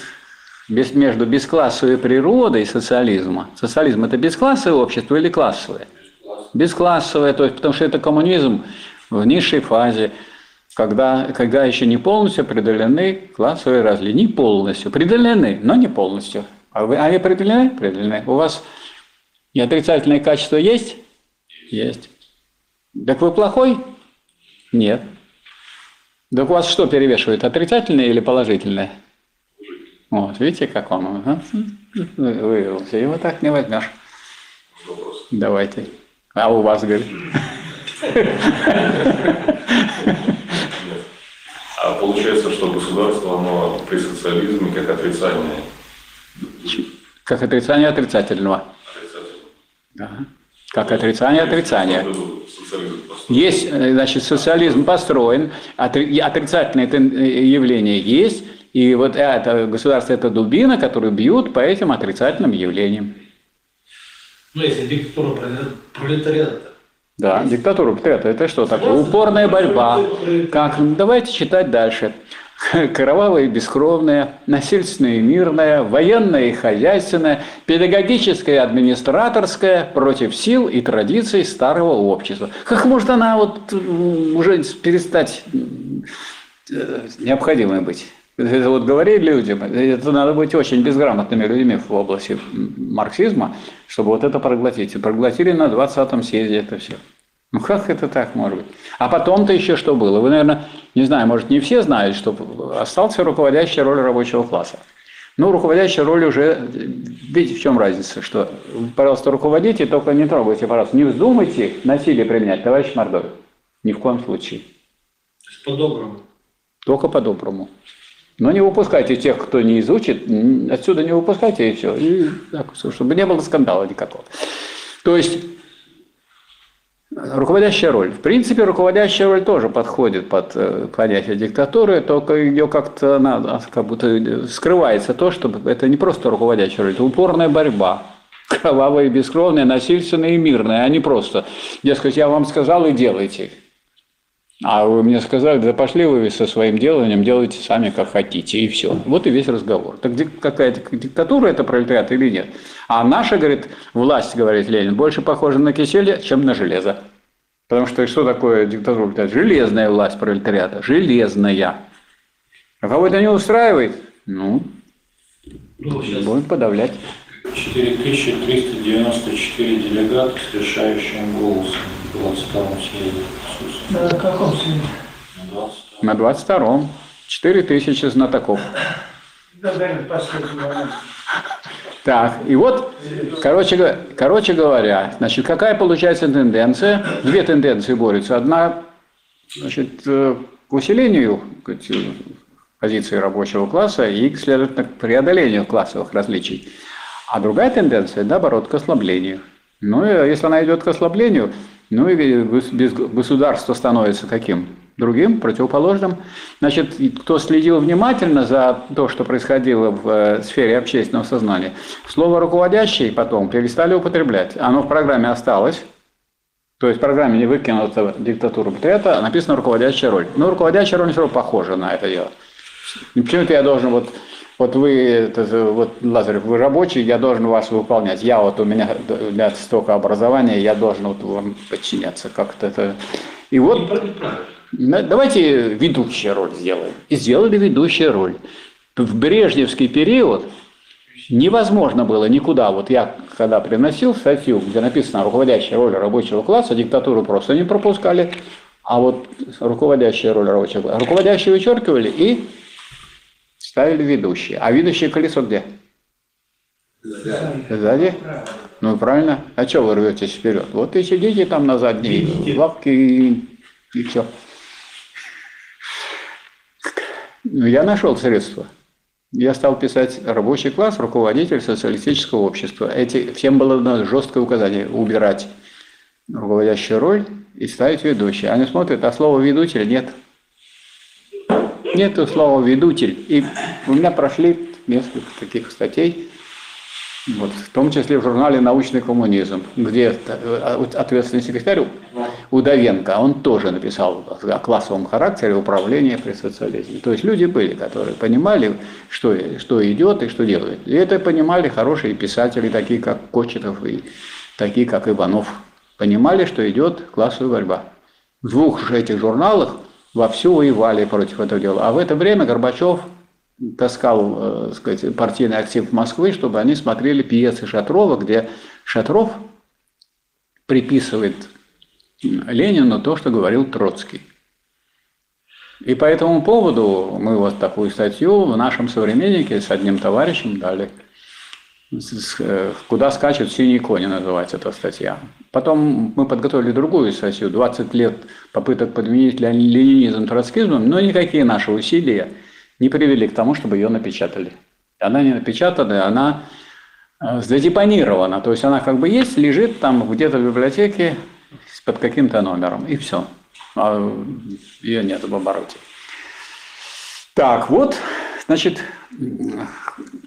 Speaker 1: без- между бесклассовой природой социализма. Социализм – это бесклассовое общество или классовое? Бесклассовое, то есть, потому что это коммунизм в низшей фазе, когда, когда еще не полностью преодолены классовые различия. Не полностью. Преодолены, но не полностью. А вы, они преодолены? Преодолены. У вас и отрицательные качества есть? Есть. Так вы плохой? Нет. Так у вас что перевешивает, отрицательное или положительное? Вот, видите, как он вывелся. Его так не возьмешь. Давайте. А у вас, говорит.
Speaker 2: Получается, что государство, оно при социализме как отрицательное.
Speaker 1: Как отрицание отрицательного.
Speaker 2: Отрицательное.
Speaker 1: Да. Как отрицание отрицания. Есть, э, значит, социализм построен, отри- отрицательные э, явления есть, и вот это государство – это дубина, которую бьют по этим отрицательным явлениям.
Speaker 3: Ну, если диктатура проле- пролетариата.
Speaker 1: Да, диктатура пролетариата – это что такое? Упорная борьба. Как? Ну, Давайте читать дальше. Кровавая и бескровная, насильственная и мирная, военная и хозяйственная, педагогическая и администраторская против сил и традиций старого общества. Как может она вот уже перестать э, необходимой быть? Это вот говорили людям, это надо быть очень безграмотными людьми в области марксизма, чтобы вот это проглотить. И проглотили на 20-м съезде это все. Ну как это так может быть? А потом-то еще что было? Вы, наверное, не знаю, может, не все знают, что остался руководящая роль рабочего класса. Ну, руководящая роль уже, видите, в чем разница, что, пожалуйста, руководите, только не трогайте, пожалуйста, не вздумайте насилие применять, товарищ Мордовый. Ни в коем случае.
Speaker 3: То есть по-доброму.
Speaker 1: Только по-доброму. Но не выпускайте тех, кто не изучит, отсюда не выпускайте и все. И так, чтобы не было скандала никакого. То есть руководящая роль. В принципе, руководящая роль тоже подходит под э, понятие диктатуры, только ее как-то она как будто скрывается то, что это не просто руководящая роль, это упорная борьба. Кровавая, бескровная, насильственная и мирная, а не просто, дескать, я вам сказал и делайте. А вы мне сказали, да пошли вы со своим деланием, делайте сами как хотите, и все. Вот и весь разговор. Так какая-то диктатура это пролетариат или нет? А наша, говорит, власть, говорит Ленин, больше похожа на кисель, чем на железо. Потому что что такое диктатура пролетариата? Железная власть пролетариата. Железная. А кого это не устраивает? Ну,
Speaker 3: Ну,
Speaker 1: будем подавлять.
Speaker 5: 4394 делегата с решающим голосом в 22 съезде.
Speaker 6: На каком съезде?
Speaker 5: На 22
Speaker 1: На 22-м. 4 тысячи знатоков. Так, и вот, короче, короче говоря, значит, какая получается тенденция? Две тенденции борются. Одна, значит, э, к усилению сказать, позиции рабочего класса и, следовательно, к преодолению классовых различий. А другая тенденция, наоборот, к ослаблению. Ну, и если она идет к ослаблению, ну и государство становится каким? Другим, противоположным. Значит, кто следил внимательно за то, что происходило в э, сфере общественного сознания, слово «руководящий» потом перестали употреблять. Оно в программе осталось, то есть в программе не выкинута диктатура пролетариата, а написана руководящая роль. Но руководящая роль все равно похожа на это дело. Почему-то я должен вот, вот вы, вот Лазарев, вы рабочий, я должен вас выполнять. Я вот у меня для столько образования, я должен вот вам подчиняться как-то это. И вот давайте ведущая роль сделаем. И сделали ведущая роль. В Брежневский период невозможно было никуда. Вот я, когда приносил статью, где написано руководящая роль рабочего класса, диктатуру просто не пропускали, а вот руководящая роль рабочего класса. Руководящие вычеркивали и ставили ведущие. А ведущее колесо где? Сзади? Ну правильно. А что вы рветесь вперед? Вот и сидите там на задней
Speaker 3: Видите?
Speaker 1: лавке и, и все. Ну, я нашел средства. Я стал писать рабочий класс, руководитель социалистического общества. Эти, всем было дано жесткое указание убирать руководящую роль и ставить ведущий. Они смотрят, а слова ведущий нет. Нету слова ведущий. И у меня прошли несколько таких статей, вот, в том числе в журнале «Научный коммунизм», где э, ответственный секретарь Удовенко, он тоже написал о классовом характере управления при социализме. То есть люди были, которые понимали, что, что идет и что делает. И это понимали хорошие писатели, такие как Кочетов и такие как Иванов. Понимали, что идет классовая борьба. В двух же этих журналах вовсю воевали против этого дела. А в это время Горбачев таскал э, сказать, партийный актив Москвы, чтобы они смотрели пьесы Шатрова, где Шатров приписывает Ленину то, что говорил Троцкий. И по этому поводу мы вот такую статью в нашем современнике с одним товарищем дали. Э, «Куда скачут синие кони» называется эта статья. Потом мы подготовили другую статью «20 лет попыток подменить ле- ленинизм троцкизмом», но никакие наши усилия не привели к тому, чтобы ее напечатали. Она не напечатана, она э, задепонирована. То есть она как бы есть, лежит там где-то в библиотеке под каким-то номером, и все. А ее нет в обороте. Так, вот, значит,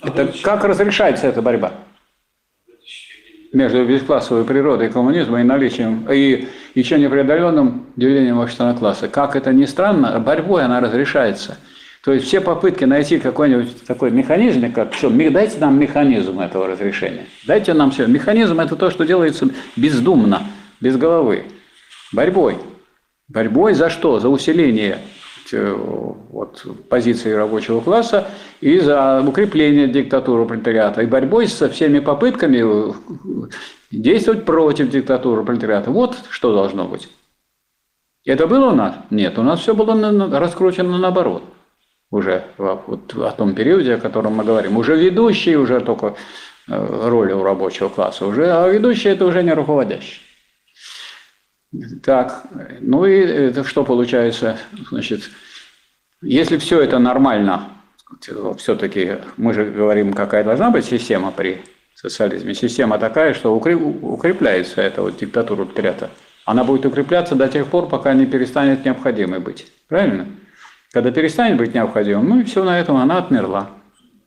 Speaker 1: это как разрешается эта борьба между бесклассовой природой коммунизма и наличием, и еще непреодоленным делением общественного класса. Как это ни странно, борьбой она разрешается. То есть все попытки найти какой-нибудь такой механизм, как все, дайте нам механизм этого разрешения. Дайте нам все. Механизм это то, что делается бездумно, без головы. Борьбой. Борьбой за что? За усиление вот, позиции рабочего класса и за укрепление диктатуры пролетариата. И борьбой со всеми попытками э, действовать против диктатуры пролетариата. Вот что должно быть. Это было у нас? Нет, у нас все было раскручено наоборот. Уже во- вот о том периоде, о котором мы говорим. Уже ведущий, уже только э, роли у рабочего класса. Уже, а ведущий это уже не руководящий. Так, ну и это что получается? Значит, если все это нормально, все-таки мы же говорим, какая должна быть система при социализме. Система такая, что укреп- укрепляется эта вот диктатура пролетариата. Она будет укрепляться до тех пор, пока не перестанет необходимой быть. Правильно? Когда перестанет быть необходимым, ну и все на этом, она отмерла.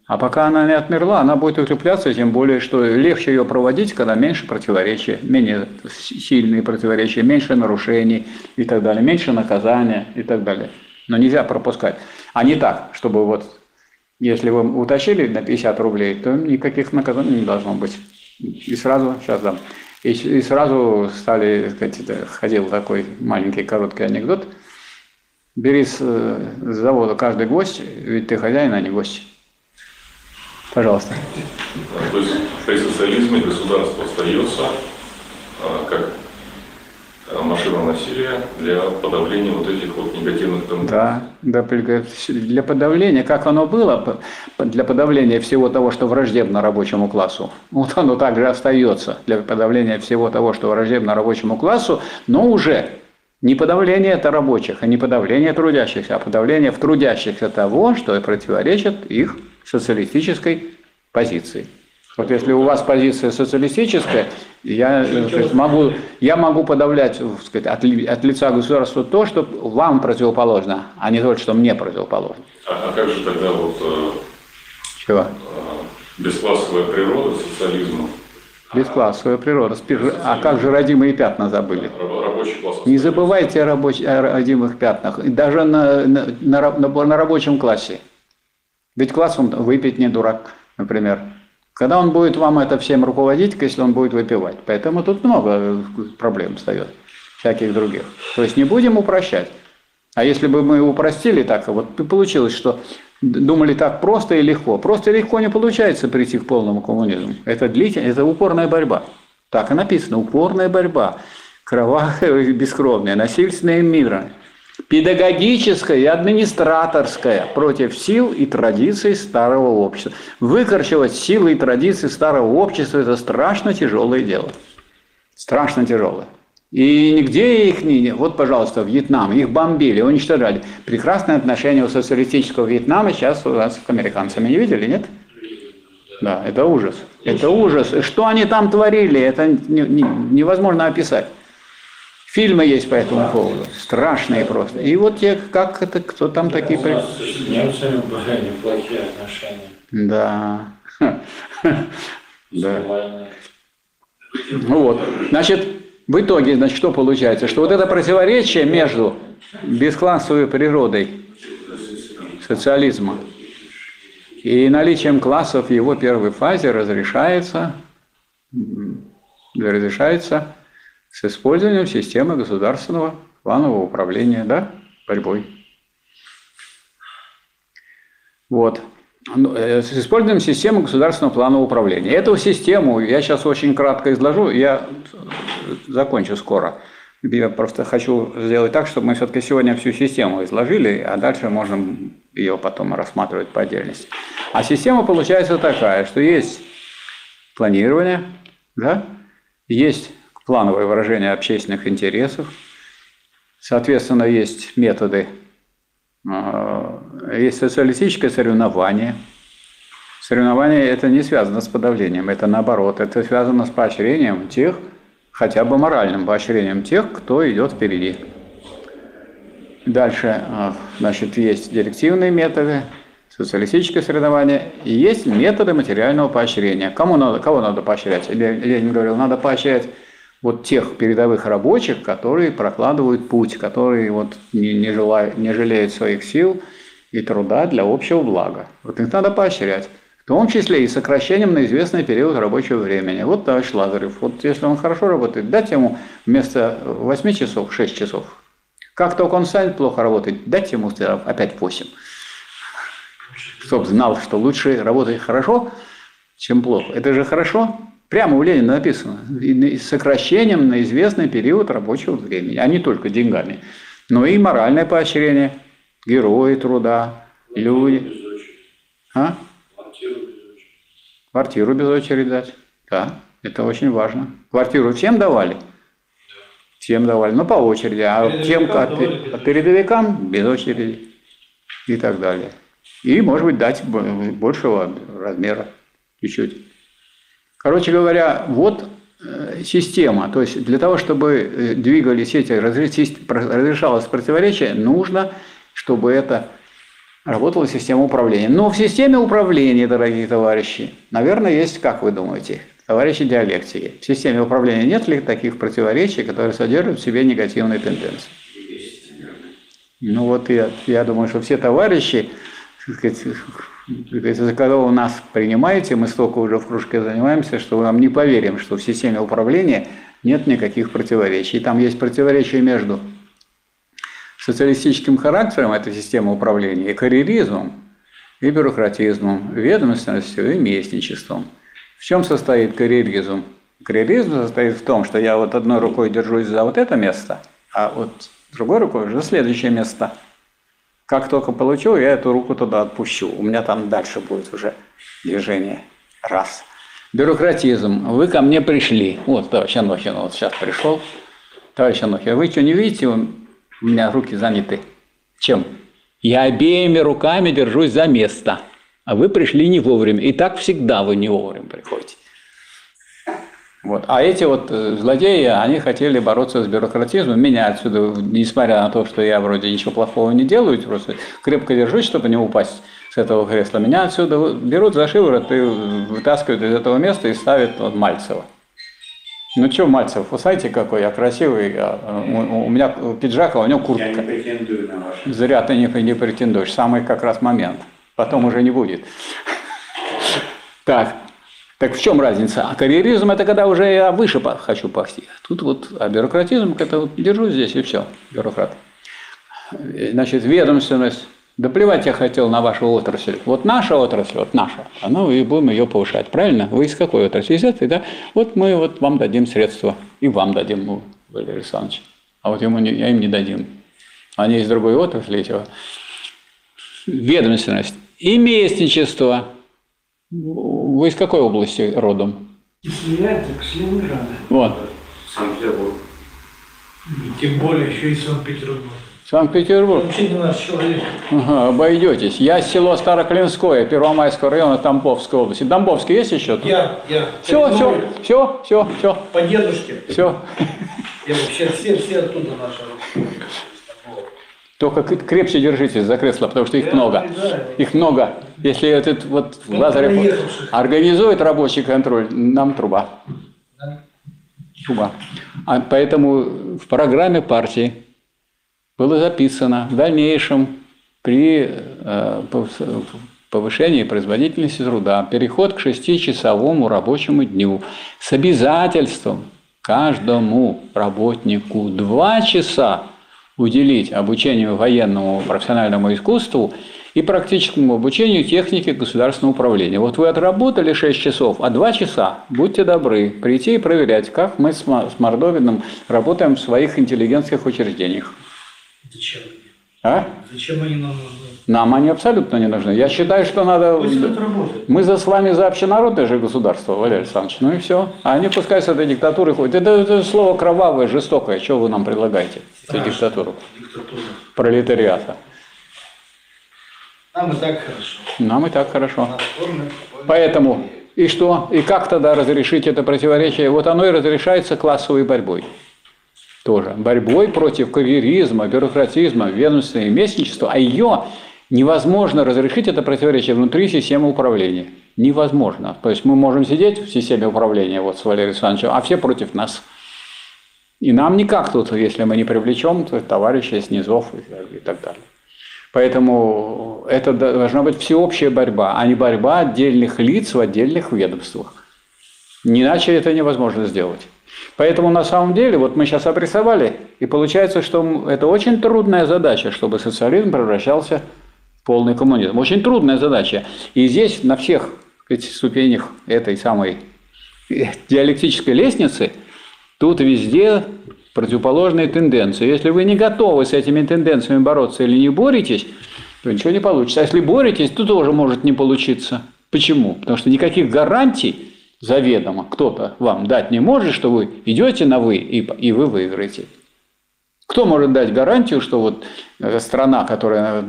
Speaker 1: А пока она не отмерла, она будет укрепляться, тем более, что легче ее проводить, когда меньше противоречий, менее сильные противоречия, меньше нарушений и так далее, меньше наказания и так далее. Но нельзя пропускать. А не так, чтобы вот, если вы утащили на 50 рублей, то никаких наказаний не должно быть. И сразу, сейчас дам, и, и сразу стали, сказать, ходил такой маленький короткий анекдот. Бери с, э, с завода каждый гость, ведь ты хозяин, а не гость. Пожалуйста.
Speaker 2: То есть при социализме государство остается а, как а, машина насилия для подавления вот этих вот негативных тенденций.
Speaker 1: Да, да, для подавления, как оно было, для подавления всего того, что враждебно рабочему классу, вот оно также остается для подавления всего того, что враждебно рабочему классу, но уже не подавление это рабочих, а не подавление трудящихся, а подавление в трудящихся того, что противоречит их социалистической позиции. Вот если у вас позиция социалистическая, я, сказать, могу, я могу подавлять сказать, от, от лица государства то, что вам противоположно, а не то, что мне противоположно.
Speaker 2: А, а как же тогда вот э,
Speaker 1: Чего?
Speaker 2: э, бесклассовая природа социализма?
Speaker 1: Бесклассовая природа. А как же родимые пятна забыли?
Speaker 2: Рабочий класс.
Speaker 1: Не забывайте о, рабоч... о родимых пятнах. Даже на, на, на, на рабочем классе. Ведь класс он выпить не дурак, например. Когда он будет вам это всем руководить, если он будет выпивать. Поэтому тут много проблем встает, всяких других. То есть не будем упрощать. А если бы мы упростили так, вот получилось, что думали так просто и легко. Просто и легко не получается прийти к полному коммунизму. Это длительная, это упорная борьба. Так и написано, упорная борьба. Кровавая бескровная, насильственная мира педагогическая и администраторская против сил и традиций старого общества. Выкорчевать силы и традиции старого общества – это страшно тяжелое дело. Страшно тяжелое. И нигде их не... Вот, пожалуйста, Вьетнам, их бомбили, уничтожали. Прекрасное отношение у социалистического Вьетнама сейчас у нас с американцами не видели, нет? Да, это ужас. Это ужас. Что они там творили, это невозможно описать. Фильмы есть по этому поводу, страшные просто. И вот те, как это, кто там такие...
Speaker 5: У нас с немцами были неплохие отношения.
Speaker 1: Да. Да. Ну вот, значит, в итоге, значит, что получается? Что вот это противоречие между бесклассовой природой социализма и наличием классов в его первой фазе разрешается, разрешается с использованием системы государственного планового управления, да, борьбой. Вот. Ну, э, с использованием системы государственного планового управления. Эту систему я сейчас очень кратко изложу, я закончу скоро. Я просто хочу сделать так, чтобы мы все-таки сегодня всю систему изложили, а дальше можем ее потом рассматривать по отдельности. А система получается такая, что есть планирование, да, есть плановое выражение общественных интересов. Соответственно, есть методы, а, есть социалистическое соревнование. Соревнование это не связано с подавлением, это наоборот, это связано с поощрением тех, хотя бы моральным поощрением тех, кто идет впереди. Дальше, а, значит, есть директивные методы, социалистическое соревнование, и есть методы материального поощрения. Кому надо, кого надо поощрять? Ленин говорил, надо поощрять вот тех передовых рабочих, которые прокладывают путь, которые вот не, не, желают, не жалеют своих сил и труда для общего блага. Вот их надо поощрять. В том числе и сокращением на известный период рабочего времени. Вот товарищ Лазарев, вот если он хорошо работает, дать ему вместо 8 часов 6 часов. Как только он станет плохо работать, дать ему опять 8. Чтобы знал, что лучше работать хорошо, чем плохо. Это же хорошо. Прямо у Ленина написано. И сокращением на известный период рабочего времени, а не только деньгами. Но и моральное поощрение, герои труда, люди. А? Квартиру без очереди дать. Да, это очень важно. Квартиру всем давали? Всем давали, но по очереди. А тем, а, а передовикам без очереди и так далее. И, может быть, дать большего размера чуть-чуть. Короче говоря, вот э, система. То есть для того, чтобы э, двигались эти, разрешалось противоречие, нужно, чтобы это работала система управления. Но в системе управления, дорогие товарищи, наверное, есть, как вы думаете, товарищи диалектики, в системе управления нет ли таких противоречий, которые содержат в себе негативные тенденции? Ну вот я, я думаю, что все товарищи, сказать, за кого вы нас принимаете, мы столько уже в кружке занимаемся, что мы вам не поверим, что в системе управления нет никаких противоречий. Там есть противоречия между социалистическим характером этой системы управления и карьеризмом, и бюрократизмом, ведомственностью и местничеством. В чем состоит карьеризм? Карьеризм состоит в том, что я вот одной рукой держусь за вот это место, а вот другой рукой уже следующее место. Как только получу, я эту руку туда отпущу. У меня там дальше будет уже движение. Раз. Бюрократизм. Вы ко мне пришли. Вот, товарищ Анохин, вот сейчас пришел. Товарищ Анохин, вы что, не видите, у меня руки заняты. Чем? Я обеими руками держусь за место. А вы пришли не вовремя. И так всегда вы не вовремя приходите. Вот. А эти вот э, злодеи, они хотели бороться с бюрократизмом. Меня отсюда, несмотря на то, что я вроде ничего плохого не делаю, просто крепко держусь, чтобы не упасть с этого кресла. Меня отсюда берут за шиворот и вытаскивают из этого места и ставят вот Мальцева. Ну что, Мальцев, знаете, какой я красивый, а, у, у меня пиджак, а у него куртка.
Speaker 5: Я не претендую на ваш.
Speaker 1: Зря ты не, не претендуешь, самый как раз момент. Потом уже не будет. Так, так в чем разница? А карьеризм это когда уже я выше хочу пасти. Тут вот, а бюрократизм это вот держу здесь и все, бюрократ. Значит, ведомственность. Да плевать я хотел на вашу отрасль. Вот наша отрасль, вот наша, а ну и будем ее повышать, правильно? Вы из какой отрасли? Из этой, да? Вот мы вот вам дадим средства, и вам дадим, ну, Валерий Александрович. А вот ему не, я им не дадим. Они из другой отрасли этого. Ведомственность. И местничество. Вы из какой области родом?
Speaker 6: Из с Ленинграда.
Speaker 1: Вот.
Speaker 5: Санкт-Петербург.
Speaker 3: И тем более еще и Санкт-Петербург.
Speaker 1: Санкт-Петербург.
Speaker 3: Вообще не наш человек.
Speaker 1: Ага, обойдетесь. Я село Староклинское, Первомайского района Тамбовской области. Тамбовский есть еще? тут?
Speaker 3: Я, я.
Speaker 1: Все,
Speaker 3: Ну,
Speaker 1: все, все, все, все,
Speaker 3: По дедушке.
Speaker 1: все.
Speaker 3: Я вообще все, все оттуда наши.
Speaker 1: Только крепче держитесь за кресло, потому что их много. Их много. Если этот вот
Speaker 3: Ну,
Speaker 1: Лазарев организует рабочий контроль, нам труба. Труба. А поэтому в программе партии было записано в дальнейшем при э, пов- повышении производительности труда переход к шестичасовому рабочему дню с обязательством каждому работнику два часа уделить обучению военному профессиональному искусству и практическому обучению технике государственного управления. Вот вы отработали 6 часов, а 2 часа, будьте добры, прийти и проверять, как мы с Мордовиным работаем в своих интеллигентских учреждениях.
Speaker 3: Зачем?
Speaker 1: А?
Speaker 3: Зачем они нам нужны?
Speaker 1: Нам они абсолютно не нужны. Я считаю, что надо... Мы за с вами за общенародное же государство, Валерий Александрович. Ну и все. А они пускай с этой диктатурой ходят. Это, это слово кровавое, жестокое. Что вы нам предлагаете? Эту диктатуру
Speaker 3: Диктатура.
Speaker 1: пролетариата.
Speaker 3: Нам и так хорошо.
Speaker 1: Нам и так хорошо. Поэтому и что? И как тогда разрешить это противоречие? Вот оно и разрешается классовой борьбой. Тоже. Борьбой против карьеризма, бюрократизма, ведомства и местничества. А ее невозможно разрешить, это противоречие, внутри системы управления. Невозможно. То есть мы можем сидеть в системе управления вот с Валерием Александровичем, а все против нас. И нам никак тут, если мы не привлечем то товарищей снизов и, и так далее. Поэтому это должна быть всеобщая борьба, а не борьба отдельных лиц в отдельных ведомствах. Иначе это невозможно сделать. Поэтому на самом деле, вот мы сейчас обрисовали, и получается, что это очень трудная задача, чтобы социализм превращался в полный коммунизм. Очень трудная задача. И здесь на всех этих ступенях этой самой диалектической лестницы, тут везде противоположные тенденции. Если вы не готовы с этими тенденциями бороться или не боретесь, то ничего не получится. А если боретесь, то тоже может не получиться. Почему? Потому что никаких гарантий заведомо кто-то вам дать не может, что вы идете на вы и, вы выиграете. Кто может дать гарантию, что вот страна, которая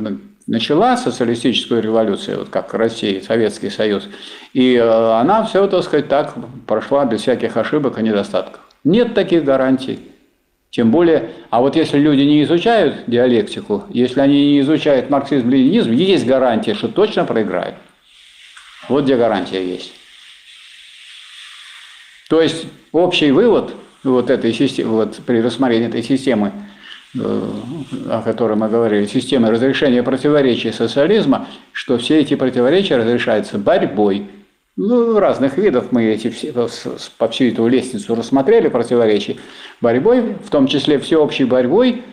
Speaker 1: начала социалистическую революцию, вот как Россия, Советский Союз, и э, она все, так сказать, так прошла без всяких ошибок и недостатков. Нет таких гарантий. Тем более, а вот если люди не изучают диалектику, если они не изучают марксизм-ленинизм, есть гарантия, что точно проиграют. Вот где гарантия есть. То есть общий вывод вот этой системы, вот при рассмотрении этой системы, о которой мы говорили, системы разрешения противоречий социализма, что все эти противоречия разрешаются борьбой. Ну, разных видов мы эти все, по всю эту лестницу рассмотрели противоречий. Борьбой, в том числе всеобщей борьбой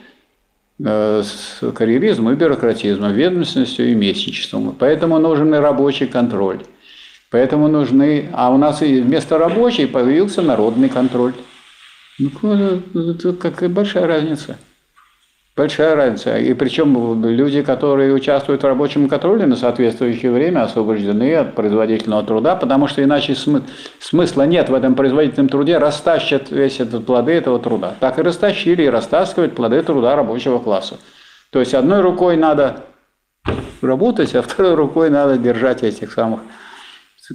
Speaker 1: э, с карьеризмом и бюрократизмом, ведомственностью и местничеством. Поэтому нужен и рабочий контроль. Поэтому нужны... А у нас и вместо рабочей появился народный контроль. Ну, тут какая большая разница. Большая разница. И причем люди, которые участвуют в рабочем контроле на соответствующее время, освобождены от производительного труда, потому что иначе смы- смысла нет в этом производительном труде, растащат весь этот плоды этого труда. Так и растащили, и растаскивают плоды труда рабочего класса. То есть одной рукой надо работать, а второй рукой надо держать этих самых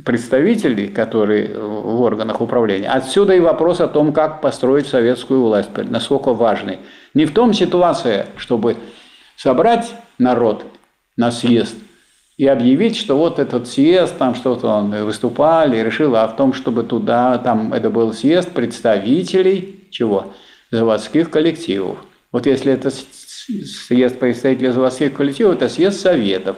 Speaker 1: представителей, которые в органах управления. Отсюда и вопрос о том, как построить советскую власть, насколько важный. Не в том ситуация, чтобы собрать народ на съезд и объявить, что вот этот съезд, там что-то он выступали, решил, а в том, чтобы туда, там это был съезд представителей чего? Заводских коллективов. Вот если это съезд представителей заводских коллективов, это съезд советов.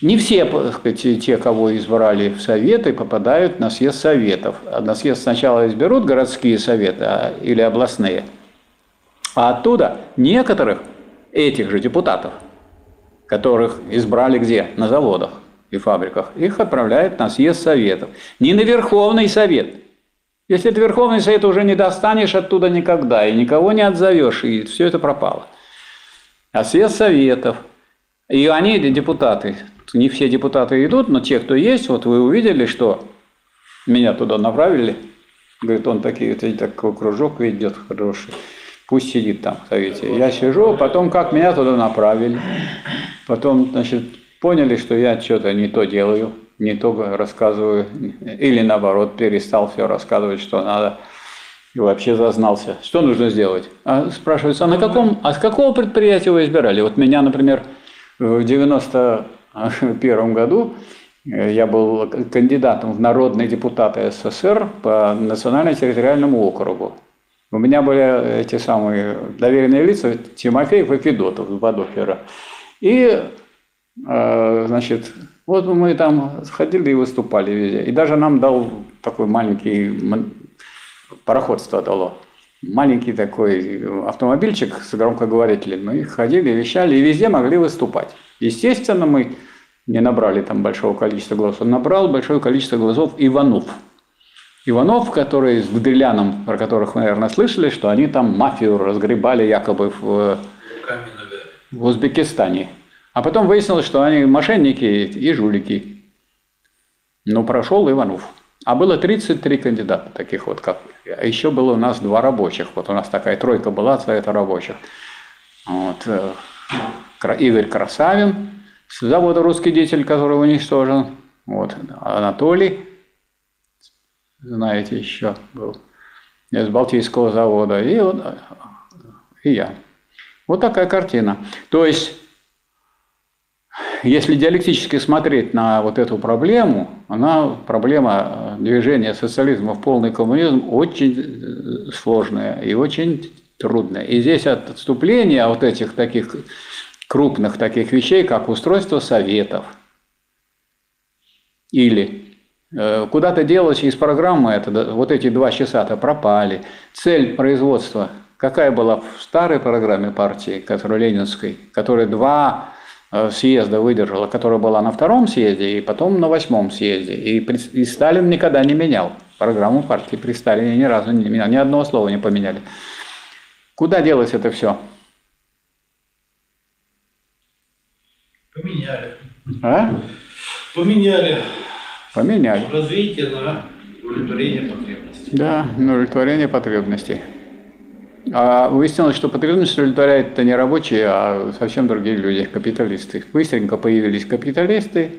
Speaker 1: Не все сказать, те, кого избрали в Советы, попадают на съезд Советов. А на съезд сначала изберут городские советы а, или областные, а оттуда некоторых этих же депутатов, которых избрали где? На заводах и фабриках, их отправляют на съезд Советов. Не на Верховный Совет. Если это Верховный Совет, уже не достанешь оттуда никогда, и никого не отзовешь, и все это пропало. А съезд Советов – и они, депутаты, не все депутаты идут, но те, кто есть, вот вы увидели, что меня туда направили. Говорит, он такие, вот, такой кружок ведет хороший. Пусть сидит там в совете. Я сижу, потом как меня туда направили. Потом, значит, поняли, что я что-то не то делаю, не то рассказываю. Или наоборот, перестал все рассказывать, что надо. И вообще зазнался. Что нужно сделать? А спрашивается, а на каком, а с какого предприятия вы избирали? Вот меня, например, в 1991 году э, я был кандидатом в народные депутаты СССР по национально-территориальному округу. У меня были эти самые доверенные лица Тимофеев и Федотов, два доктора. И, э, значит, вот мы там ходили и выступали везде. И даже нам дал такой маленький пароходство дало маленький такой автомобильчик с громкоговорителем. Мы ходили, вещали и везде могли выступать. Естественно, мы не набрали там большого количества голосов. Набрал большое количество голосов Иванов. Иванов, который с Гделяном, про которых вы, наверное, слышали, что они там мафию разгребали якобы в, в Узбекистане. А потом выяснилось, что они мошенники и жулики. Но прошел Иванов. А было 33 кандидата таких вот, как а еще было у нас два рабочих. Вот у нас такая тройка была от Совета рабочих. Вот. Э, Игорь Красавин, с завода «Русский деятель», который уничтожен. Вот. Анатолий, знаете, еще был из Балтийского завода. И, вот, и я. Вот такая картина. То есть если диалектически смотреть на вот эту проблему, она, проблема движения социализма в полный коммунизм очень э, сложная и очень трудная. И здесь отступление от этих таких крупных таких вещей, как устройство советов или э, куда-то делось из программы, это, вот эти два часа-то пропали. Цель производства какая была в старой программе партии, которая ленинской, которая два Э, съезда выдержала, которая была на втором съезде и потом на восьмом съезде. И, и Сталин никогда не менял программу партии при Сталине ни разу не менял, ни одного слова не поменяли. Куда делось это все?
Speaker 3: Поменяли.
Speaker 1: А?
Speaker 3: Поменяли.
Speaker 1: Поменяли.
Speaker 3: Развитие на удовлетворение потребностей.
Speaker 1: Да, на удовлетворение потребностей. А выяснилось, что потребность удовлетворяет это не рабочие, а совсем другие люди, капиталисты. Быстренько появились капиталисты,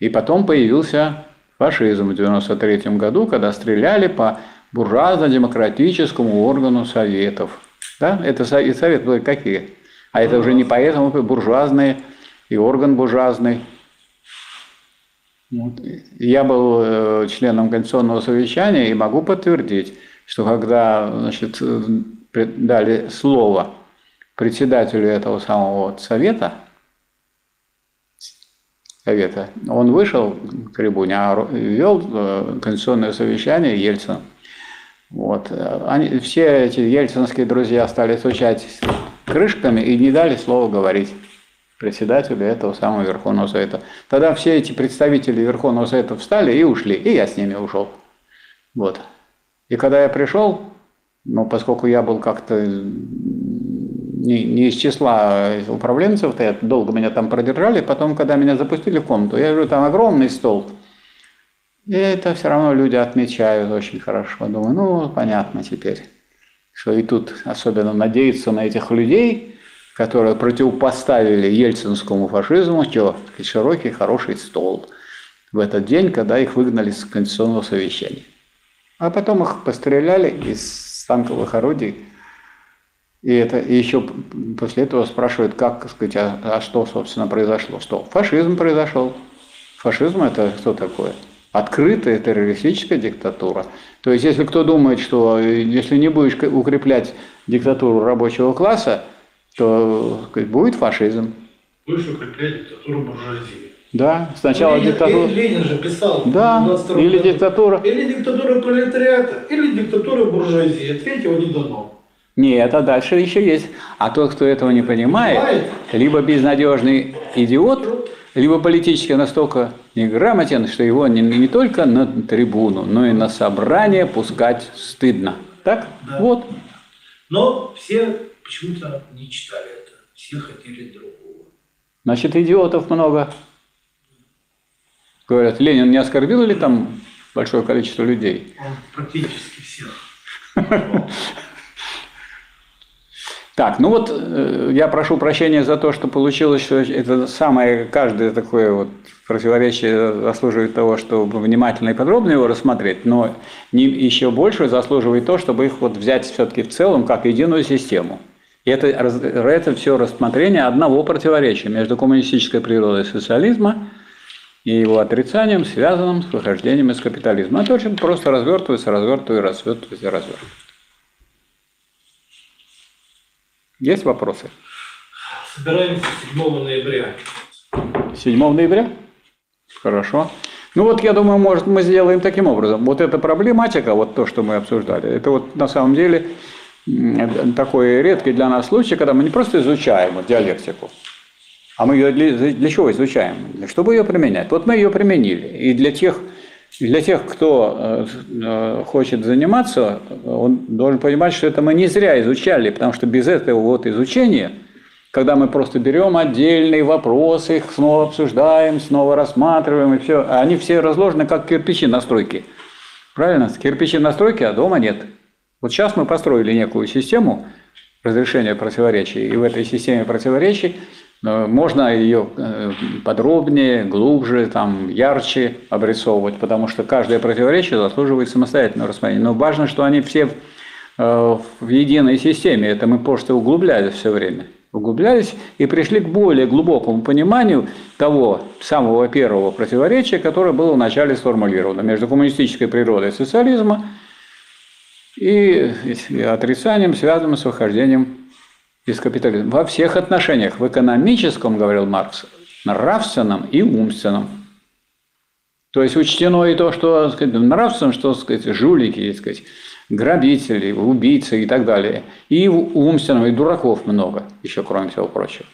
Speaker 1: и потом появился фашизм в 93 году, когда стреляли по буржуазно-демократическому органу советов. Да? Это совет, совет были какие? А это уже не поэтому буржуазные и орган буржуазный. Я был э, членом Конституционного совещания и могу подтвердить, что когда значит, дали слово председателю этого самого совета, совета, он вышел к трибуне, а вел э, конституционное совещание Ельцин. Вот. Они, все эти ельцинские друзья стали стучать крышками и не дали слова говорить председателю этого самого Верховного Совета. Тогда все эти представители Верховного Совета встали и ушли, и я с ними ушел. Вот. И когда я пришел, ну, поскольку я был как-то не, не из числа управленцев, то я долго меня там продержали, потом, когда меня запустили в комнату, я вижу, там огромный стол, и это все равно люди отмечают очень хорошо. Думаю, ну, понятно теперь, что и тут особенно надеяться на этих людей – которые противопоставили ельцинскому фашизму что, широкий, хороший стол в этот день, когда их выгнали с конституционного совещания. А потом их постреляли из танковых орудий. И, это, и еще после этого спрашивают, как, сказать, а, а что, собственно, произошло. Что? Фашизм произошел. Фашизм – это что такое? Открытая террористическая диктатура. То есть, если кто думает, что э, если не будешь укреплять диктатуру рабочего класса, то сказать, будет фашизм.
Speaker 3: Будешь укреплять диктатуру буржуазии.
Speaker 1: Да, сначала
Speaker 3: Ленин,
Speaker 1: диктатура.
Speaker 3: Ленин же писал.
Speaker 1: Да, или
Speaker 3: году.
Speaker 1: диктатура.
Speaker 3: Или диктатура пролетариата, или диктатура буржуазии. Третьего не дано.
Speaker 1: Нет, а дальше еще есть. А тот, кто этого не понимает,
Speaker 3: Понимает.
Speaker 1: либо безнадежный идиот, либо политически настолько неграмотен, что его не, не только на трибуну, но и на собрание пускать стыдно. Так?
Speaker 3: Да.
Speaker 1: Вот.
Speaker 3: Но все почему-то не читали это. Все хотели другого.
Speaker 1: Значит, идиотов много. Говорят, Ленин не оскорбил или там большое количество людей?
Speaker 3: Он практически всех.
Speaker 1: Так, ну вот э, я прошу прощения за то, что получилось, что это самое, каждое такое вот противоречие заслуживает того, чтобы внимательно и подробно его рассмотреть, но не, еще больше заслуживает то, чтобы их вот взять все-таки в целом как единую систему. И это, это все рассмотрение одного противоречия между коммунистической природой социализма и его отрицанием, связанным с выхождением из капитализма. Это очень просто развертывается, развертывается, развертывается, развертывается. Есть вопросы?
Speaker 3: Собираемся 7 ноября.
Speaker 1: 7 ноября? Хорошо. Ну вот, я думаю, может, мы сделаем таким образом. Вот эта проблематика, вот то, что мы обсуждали, это вот на самом деле такой редкий для нас случай, когда мы не просто изучаем диалектику, а мы ее для, для чего изучаем? Чтобы ее применять. Вот мы ее применили. И для тех, для тех, кто э, э, хочет заниматься, он должен понимать, что это мы не зря изучали, потому что без этого вот изучения, когда мы просто берем отдельные вопросы, их снова обсуждаем, снова рассматриваем, и все, они все разложены как кирпичи на стройке. Правильно? Кирпичи на стройке, а дома нет. Вот сейчас мы построили некую систему разрешения противоречий, и в этой системе противоречий э, можно ее э, подробнее, глубже, там, ярче обрисовывать, потому что каждое противоречие заслуживает самостоятельного рассмотрения. Но важно, что они все э, в единой системе. Это мы просто углублялись все время. Углублялись и пришли к более глубокому пониманию того самого первого противоречия, которое было вначале сформулировано между коммунистической природой социализма и отрицанием, связанным с выхождением из капитализма. Во всех отношениях, в экономическом, говорил Маркс, нравственном и умственном. То есть учтено и то, что сказать, нравственном, что сказать, жулики, сказать, грабители, убийцы и так далее. И в умственном, и дураков много, еще кроме всего прочего.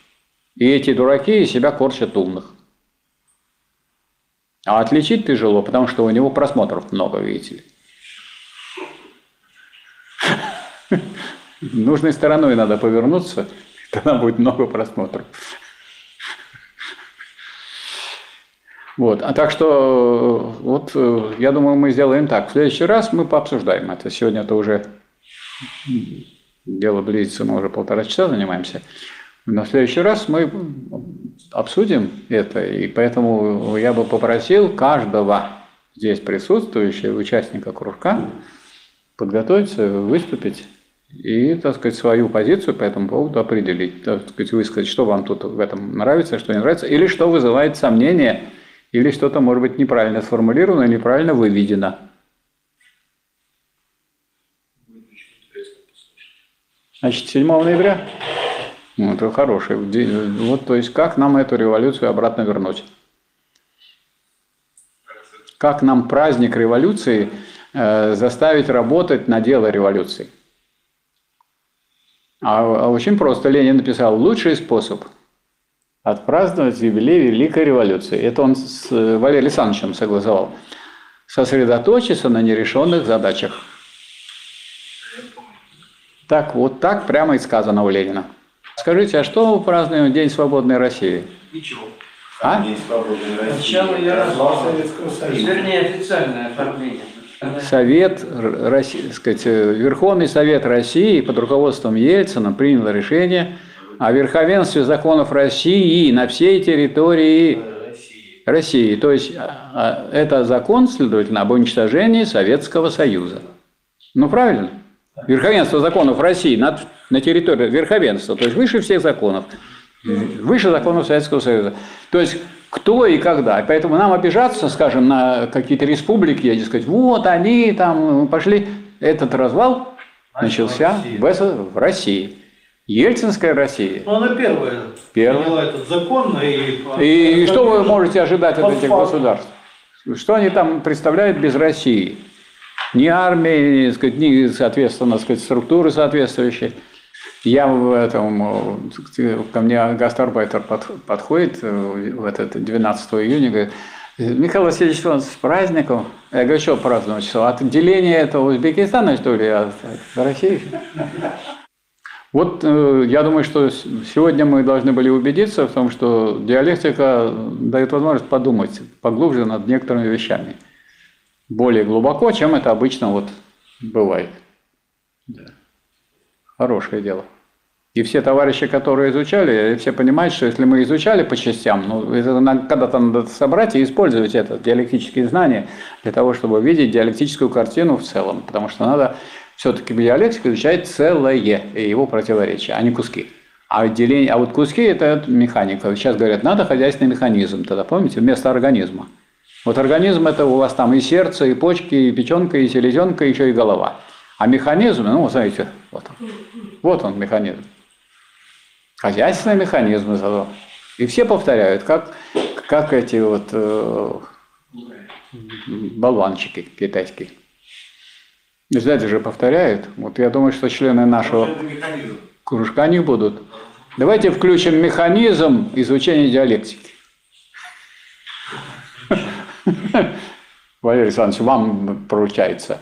Speaker 1: И эти дураки из себя корчат умных. А отличить тяжело, потому что у него просмотров много, видите ли. Нужной стороной надо повернуться, тогда будет много просмотров. Вот. А так что, вот, я думаю, мы сделаем так. В следующий раз мы пообсуждаем это. Сегодня это уже дело близится, мы уже полтора часа занимаемся. Но в следующий раз мы обсудим это, и поэтому я бы попросил каждого здесь присутствующего участника кружка подготовиться, выступить и, так сказать, свою позицию по этому поводу определить. Так сказать, высказать, что вам тут в этом нравится, что не нравится, или что вызывает сомнения, или что-то, может быть, неправильно сформулировано, неправильно выведено. Значит, 7 ноября? Ну, это хороший. день. Вот, то есть, как нам эту революцию обратно вернуть? Как нам праздник революции заставить работать на дело революции? А, а очень просто. Ленин написал, лучший способ отпраздновать юбилей Великой революции. Это он с э, Валерием Александровичем согласовал. Сосредоточиться на нерешенных задачах. Так, вот так прямо и сказано у Ленина. Скажите, а что мы празднуем День свободной России?
Speaker 4: Ничего.
Speaker 1: А?
Speaker 4: День свободной России.
Speaker 6: Сначала я
Speaker 4: развал. Советского Союза.
Speaker 6: Вернее, официальное оформление.
Speaker 1: Совет, Р- Росси- сказать, э, Верховный Совет России под руководством Ельцина принял решение о верховенстве законов России на всей территории
Speaker 4: России.
Speaker 1: России. То есть а, а, это закон, следовательно, об уничтожении Советского Союза. Ну, правильно? Верховенство законов России над, на территории верховенства, то есть выше всех законов, выше законов Советского Союза. То есть кто и когда. И поэтому нам обижаться, скажем, на какие-то республики, и сказать, вот они там пошли. Этот развал начался в, СС- в России. Ельцинская Россия.
Speaker 3: Ну, она первая
Speaker 1: Первая.
Speaker 3: приняла этот закон и...
Speaker 1: И что вы можете ожидать от этих
Speaker 3: фактом.
Speaker 1: государств? Что они там представляют без России? Ни армии, ни, сказать, ни, соответственно, сказать, структуры соответствующие. Я в этом, э, ко мне гастарбайтер под- подходит э, в этот 12 июня, говорит, Михаил Васильевич, вас с праздником. Я говорю, что праздновать? Что, отделение этого Узбекистана, что ли, от, России? Вот э, я думаю, что сегодня мы должны были убедиться в том, что диалектика дает возможность подумать поглубже над некоторыми вещами. Более глубоко, чем это обычно вот бывает. Хорошее дело. И все товарищи, которые изучали, все понимают, что если мы изучали по частям, ну, когда-то надо собрать и использовать это, диалектические знания, для того, чтобы видеть диалектическую картину в целом. Потому что надо все-таки диалектику изучать целое и его противоречия, а не куски. А, отделение, а вот куски – это механика. Сейчас говорят, надо хозяйственный механизм, тогда помните, вместо организма. Вот организм – это у вас там и сердце, и почки, и печенка, и селезенка, еще и голова. А механизм, ну, знаете, вот он. Вот он механизм. Хозяйственный механизм зато. И все повторяют, как, как эти вот э, болванчики китайские. Знаете же, повторяют. Вот я думаю, что члены нашего кружка не будут. Давайте включим механизм изучения диалектики. Валерий Александрович, вам поручается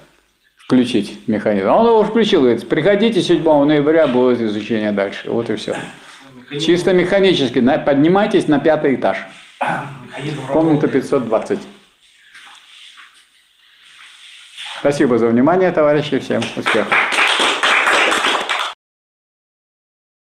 Speaker 1: включить механизм. Он его включил, говорит, приходите 7 ноября, будет изучение дальше. Вот и все. Чисто механически. на- Поднимайтесь на пятый этаж.
Speaker 4: Механизм
Speaker 1: Комната 520. Спасибо за внимание, товарищи. Всем успехов.